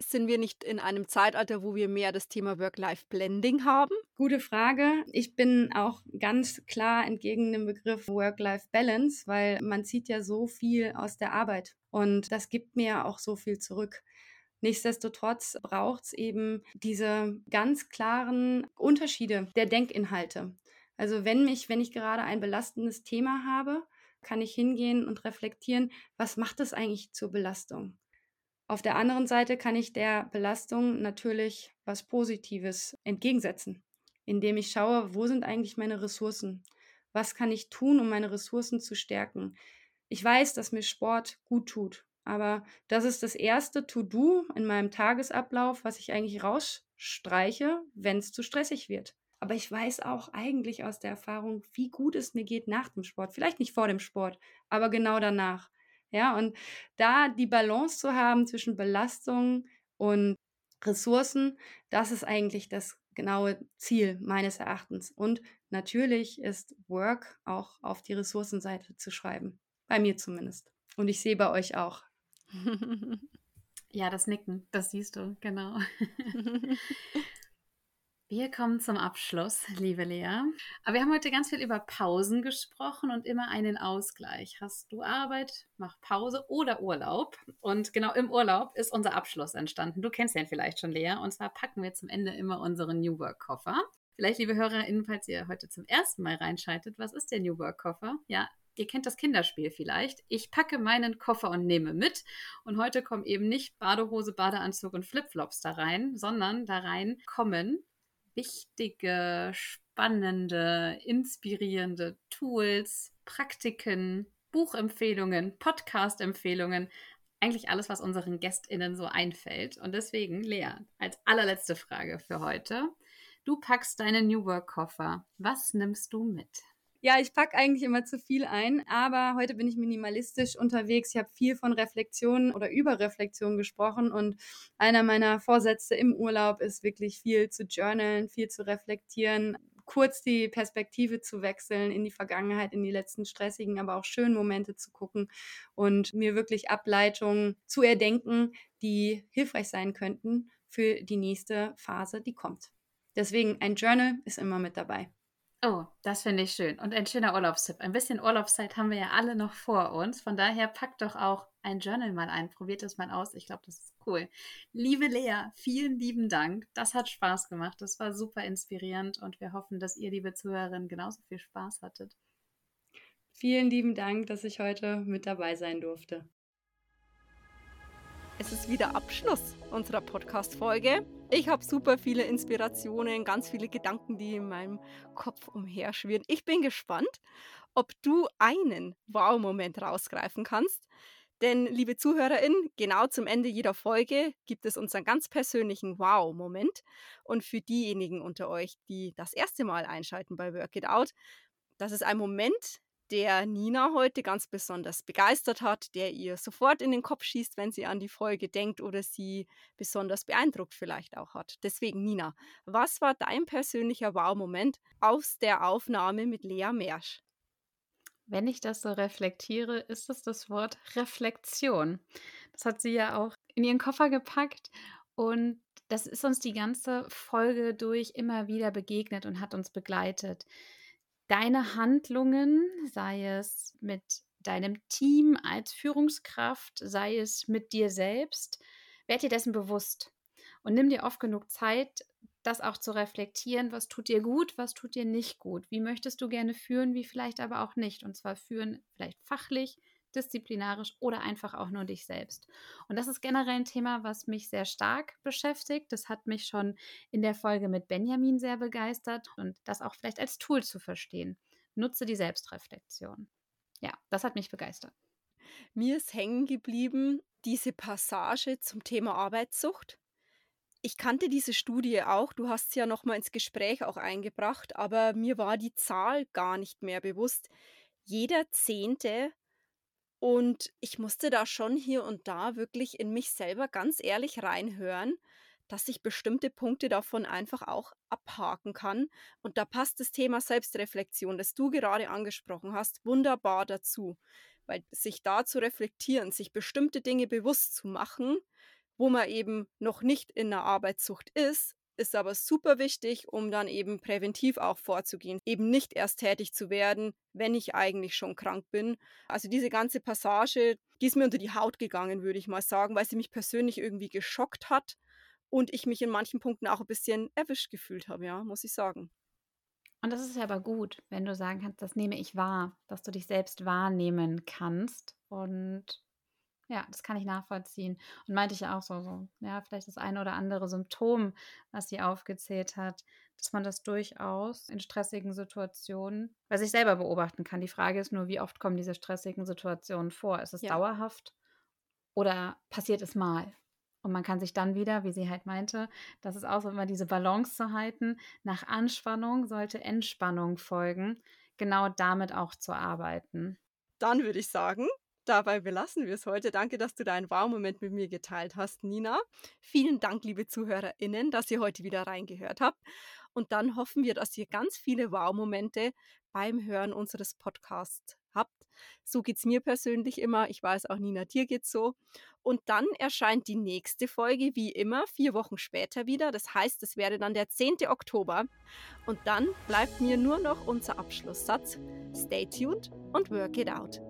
sind wir nicht in einem Zeitalter, wo wir mehr das Thema Work-Life-Blending haben? Gute Frage. Ich bin auch ganz klar entgegen dem Begriff Work-Life-Balance, weil man zieht ja so viel aus der Arbeit und das gibt mir auch so viel zurück. Nichtsdestotrotz braucht es eben diese ganz klaren Unterschiede der Denkinhalte. Also wenn mich, wenn ich gerade ein belastendes Thema habe, kann ich hingehen und reflektieren, was macht es eigentlich zur Belastung? Auf der anderen Seite kann ich der Belastung natürlich was Positives entgegensetzen, indem ich schaue, wo sind eigentlich meine Ressourcen? Was kann ich tun, um meine Ressourcen zu stärken? Ich weiß, dass mir Sport gut tut, aber das ist das erste To-Do in meinem Tagesablauf, was ich eigentlich rausstreiche, wenn es zu stressig wird. Aber ich weiß auch eigentlich aus der Erfahrung, wie gut es mir geht nach dem Sport. Vielleicht nicht vor dem Sport, aber genau danach. Ja, und da die Balance zu haben zwischen Belastung und Ressourcen, das ist eigentlich das genaue Ziel meines Erachtens. Und natürlich ist Work auch auf die Ressourcenseite zu schreiben. Bei mir zumindest. Und ich sehe bei euch auch. Ja, das Nicken, das siehst du, genau. Wir kommen zum Abschluss, liebe Lea. Aber wir haben heute ganz viel über Pausen gesprochen und immer einen Ausgleich. Hast du Arbeit, mach Pause oder Urlaub? Und genau im Urlaub ist unser Abschluss entstanden. Du kennst den vielleicht schon, Lea. Und zwar packen wir zum Ende immer unseren New Work Koffer. Vielleicht, liebe HörerInnen, falls ihr heute zum ersten Mal reinschaltet, was ist der New Work Koffer? Ja, ihr kennt das Kinderspiel vielleicht. Ich packe meinen Koffer und nehme mit. Und heute kommen eben nicht Badehose, Badeanzug und Flipflops da rein, sondern da rein kommen wichtige, spannende, inspirierende Tools, Praktiken, Buchempfehlungen, Podcast-Empfehlungen, eigentlich alles, was unseren GästInnen so einfällt. Und deswegen, Lea, als allerletzte Frage für heute. Du packst deinen New Work-Koffer. Was nimmst du mit? Ja, ich packe eigentlich immer zu viel ein, aber heute bin ich minimalistisch unterwegs. Ich habe viel von Reflexion oder über Reflexion gesprochen und einer meiner Vorsätze im Urlaub ist wirklich viel zu journalen, viel zu reflektieren, kurz die Perspektive zu wechseln in die Vergangenheit, in die letzten stressigen, aber auch schönen Momente zu gucken und mir wirklich Ableitungen zu erdenken, die hilfreich sein könnten für die nächste Phase, die kommt. Deswegen ein Journal ist immer mit dabei. Oh, das finde ich schön. Und ein schöner Urlaubstipp. Ein bisschen Urlaubszeit haben wir ja alle noch vor uns. Von daher packt doch auch ein Journal mal ein. Probiert es mal aus. Ich glaube, das ist cool. Liebe Lea, vielen lieben Dank. Das hat Spaß gemacht. Das war super inspirierend und wir hoffen, dass ihr, liebe Zuhörerinnen, genauso viel Spaß hattet. Vielen lieben Dank, dass ich heute mit dabei sein durfte. Es ist wieder Abschluss unserer Podcast-Folge. Ich habe super viele Inspirationen, ganz viele Gedanken, die in meinem Kopf umherschwirren. Ich bin gespannt, ob du einen Wow-Moment rausgreifen kannst. Denn, liebe ZuhörerInnen, genau zum Ende jeder Folge gibt es unseren ganz persönlichen Wow-Moment. Und für diejenigen unter euch, die das erste Mal einschalten bei Work It Out, das ist ein Moment, der Nina heute ganz besonders begeistert hat, der ihr sofort in den Kopf schießt, wenn sie an die Folge denkt oder sie besonders beeindruckt vielleicht auch hat. Deswegen, Nina, was war dein persönlicher Wow-Moment aus der Aufnahme mit Lea Mersch? Wenn ich das so reflektiere, ist es das Wort Reflexion. Das hat sie ja auch in ihren Koffer gepackt und das ist uns die ganze Folge durch immer wieder begegnet und hat uns begleitet deine Handlungen, sei es mit deinem Team als Führungskraft, sei es mit dir selbst, werd dir dessen bewusst. Und nimm dir oft genug Zeit, das auch zu reflektieren, was tut dir gut, was tut dir nicht gut, wie möchtest du gerne führen, wie vielleicht aber auch nicht. Und zwar führen vielleicht fachlich, disziplinarisch oder einfach auch nur dich selbst. Und das ist generell ein Thema, was mich sehr stark beschäftigt. Das hat mich schon in der Folge mit Benjamin sehr begeistert und das auch vielleicht als Tool zu verstehen. Nutze die Selbstreflexion. Ja, das hat mich begeistert. Mir ist hängen geblieben diese Passage zum Thema Arbeitssucht. Ich kannte diese Studie auch, du hast sie ja nochmal ins Gespräch auch eingebracht, aber mir war die Zahl gar nicht mehr bewusst. Jeder Zehnte und ich musste da schon hier und da wirklich in mich selber ganz ehrlich reinhören, dass ich bestimmte Punkte davon einfach auch abhaken kann. Und da passt das Thema Selbstreflexion, das du gerade angesprochen hast, wunderbar dazu. Weil sich da zu reflektieren, sich bestimmte Dinge bewusst zu machen, wo man eben noch nicht in der Arbeitssucht ist, ist aber super wichtig, um dann eben präventiv auch vorzugehen. Eben nicht erst tätig zu werden, wenn ich eigentlich schon krank bin. Also diese ganze Passage, die ist mir unter die Haut gegangen, würde ich mal sagen, weil sie mich persönlich irgendwie geschockt hat und ich mich in manchen Punkten auch ein bisschen erwischt gefühlt habe, ja, muss ich sagen. Und das ist ja aber gut, wenn du sagen kannst, das nehme ich wahr, dass du dich selbst wahrnehmen kannst und ja, das kann ich nachvollziehen. Und meinte ich auch so, so, ja, vielleicht das eine oder andere Symptom, was sie aufgezählt hat, dass man das durchaus in stressigen Situationen bei sich selber beobachten kann. Die Frage ist nur, wie oft kommen diese stressigen Situationen vor? Ist es ja. dauerhaft oder passiert es mal? Und man kann sich dann wieder, wie sie halt meinte, das ist auch so immer diese Balance zu halten. Nach Anspannung sollte Entspannung folgen, genau damit auch zu arbeiten. Dann würde ich sagen, Dabei belassen wir es heute. Danke, dass du deinen Wow-Moment mit mir geteilt hast, Nina. Vielen Dank, liebe ZuhörerInnen, dass ihr heute wieder reingehört habt. Und dann hoffen wir, dass ihr ganz viele Wow-Momente beim Hören unseres Podcasts habt. So geht es mir persönlich immer. Ich weiß auch, Nina, dir geht's so. Und dann erscheint die nächste Folge wie immer vier Wochen später wieder. Das heißt, es wäre dann der 10. Oktober. Und dann bleibt mir nur noch unser Abschlusssatz. Stay tuned und work it out.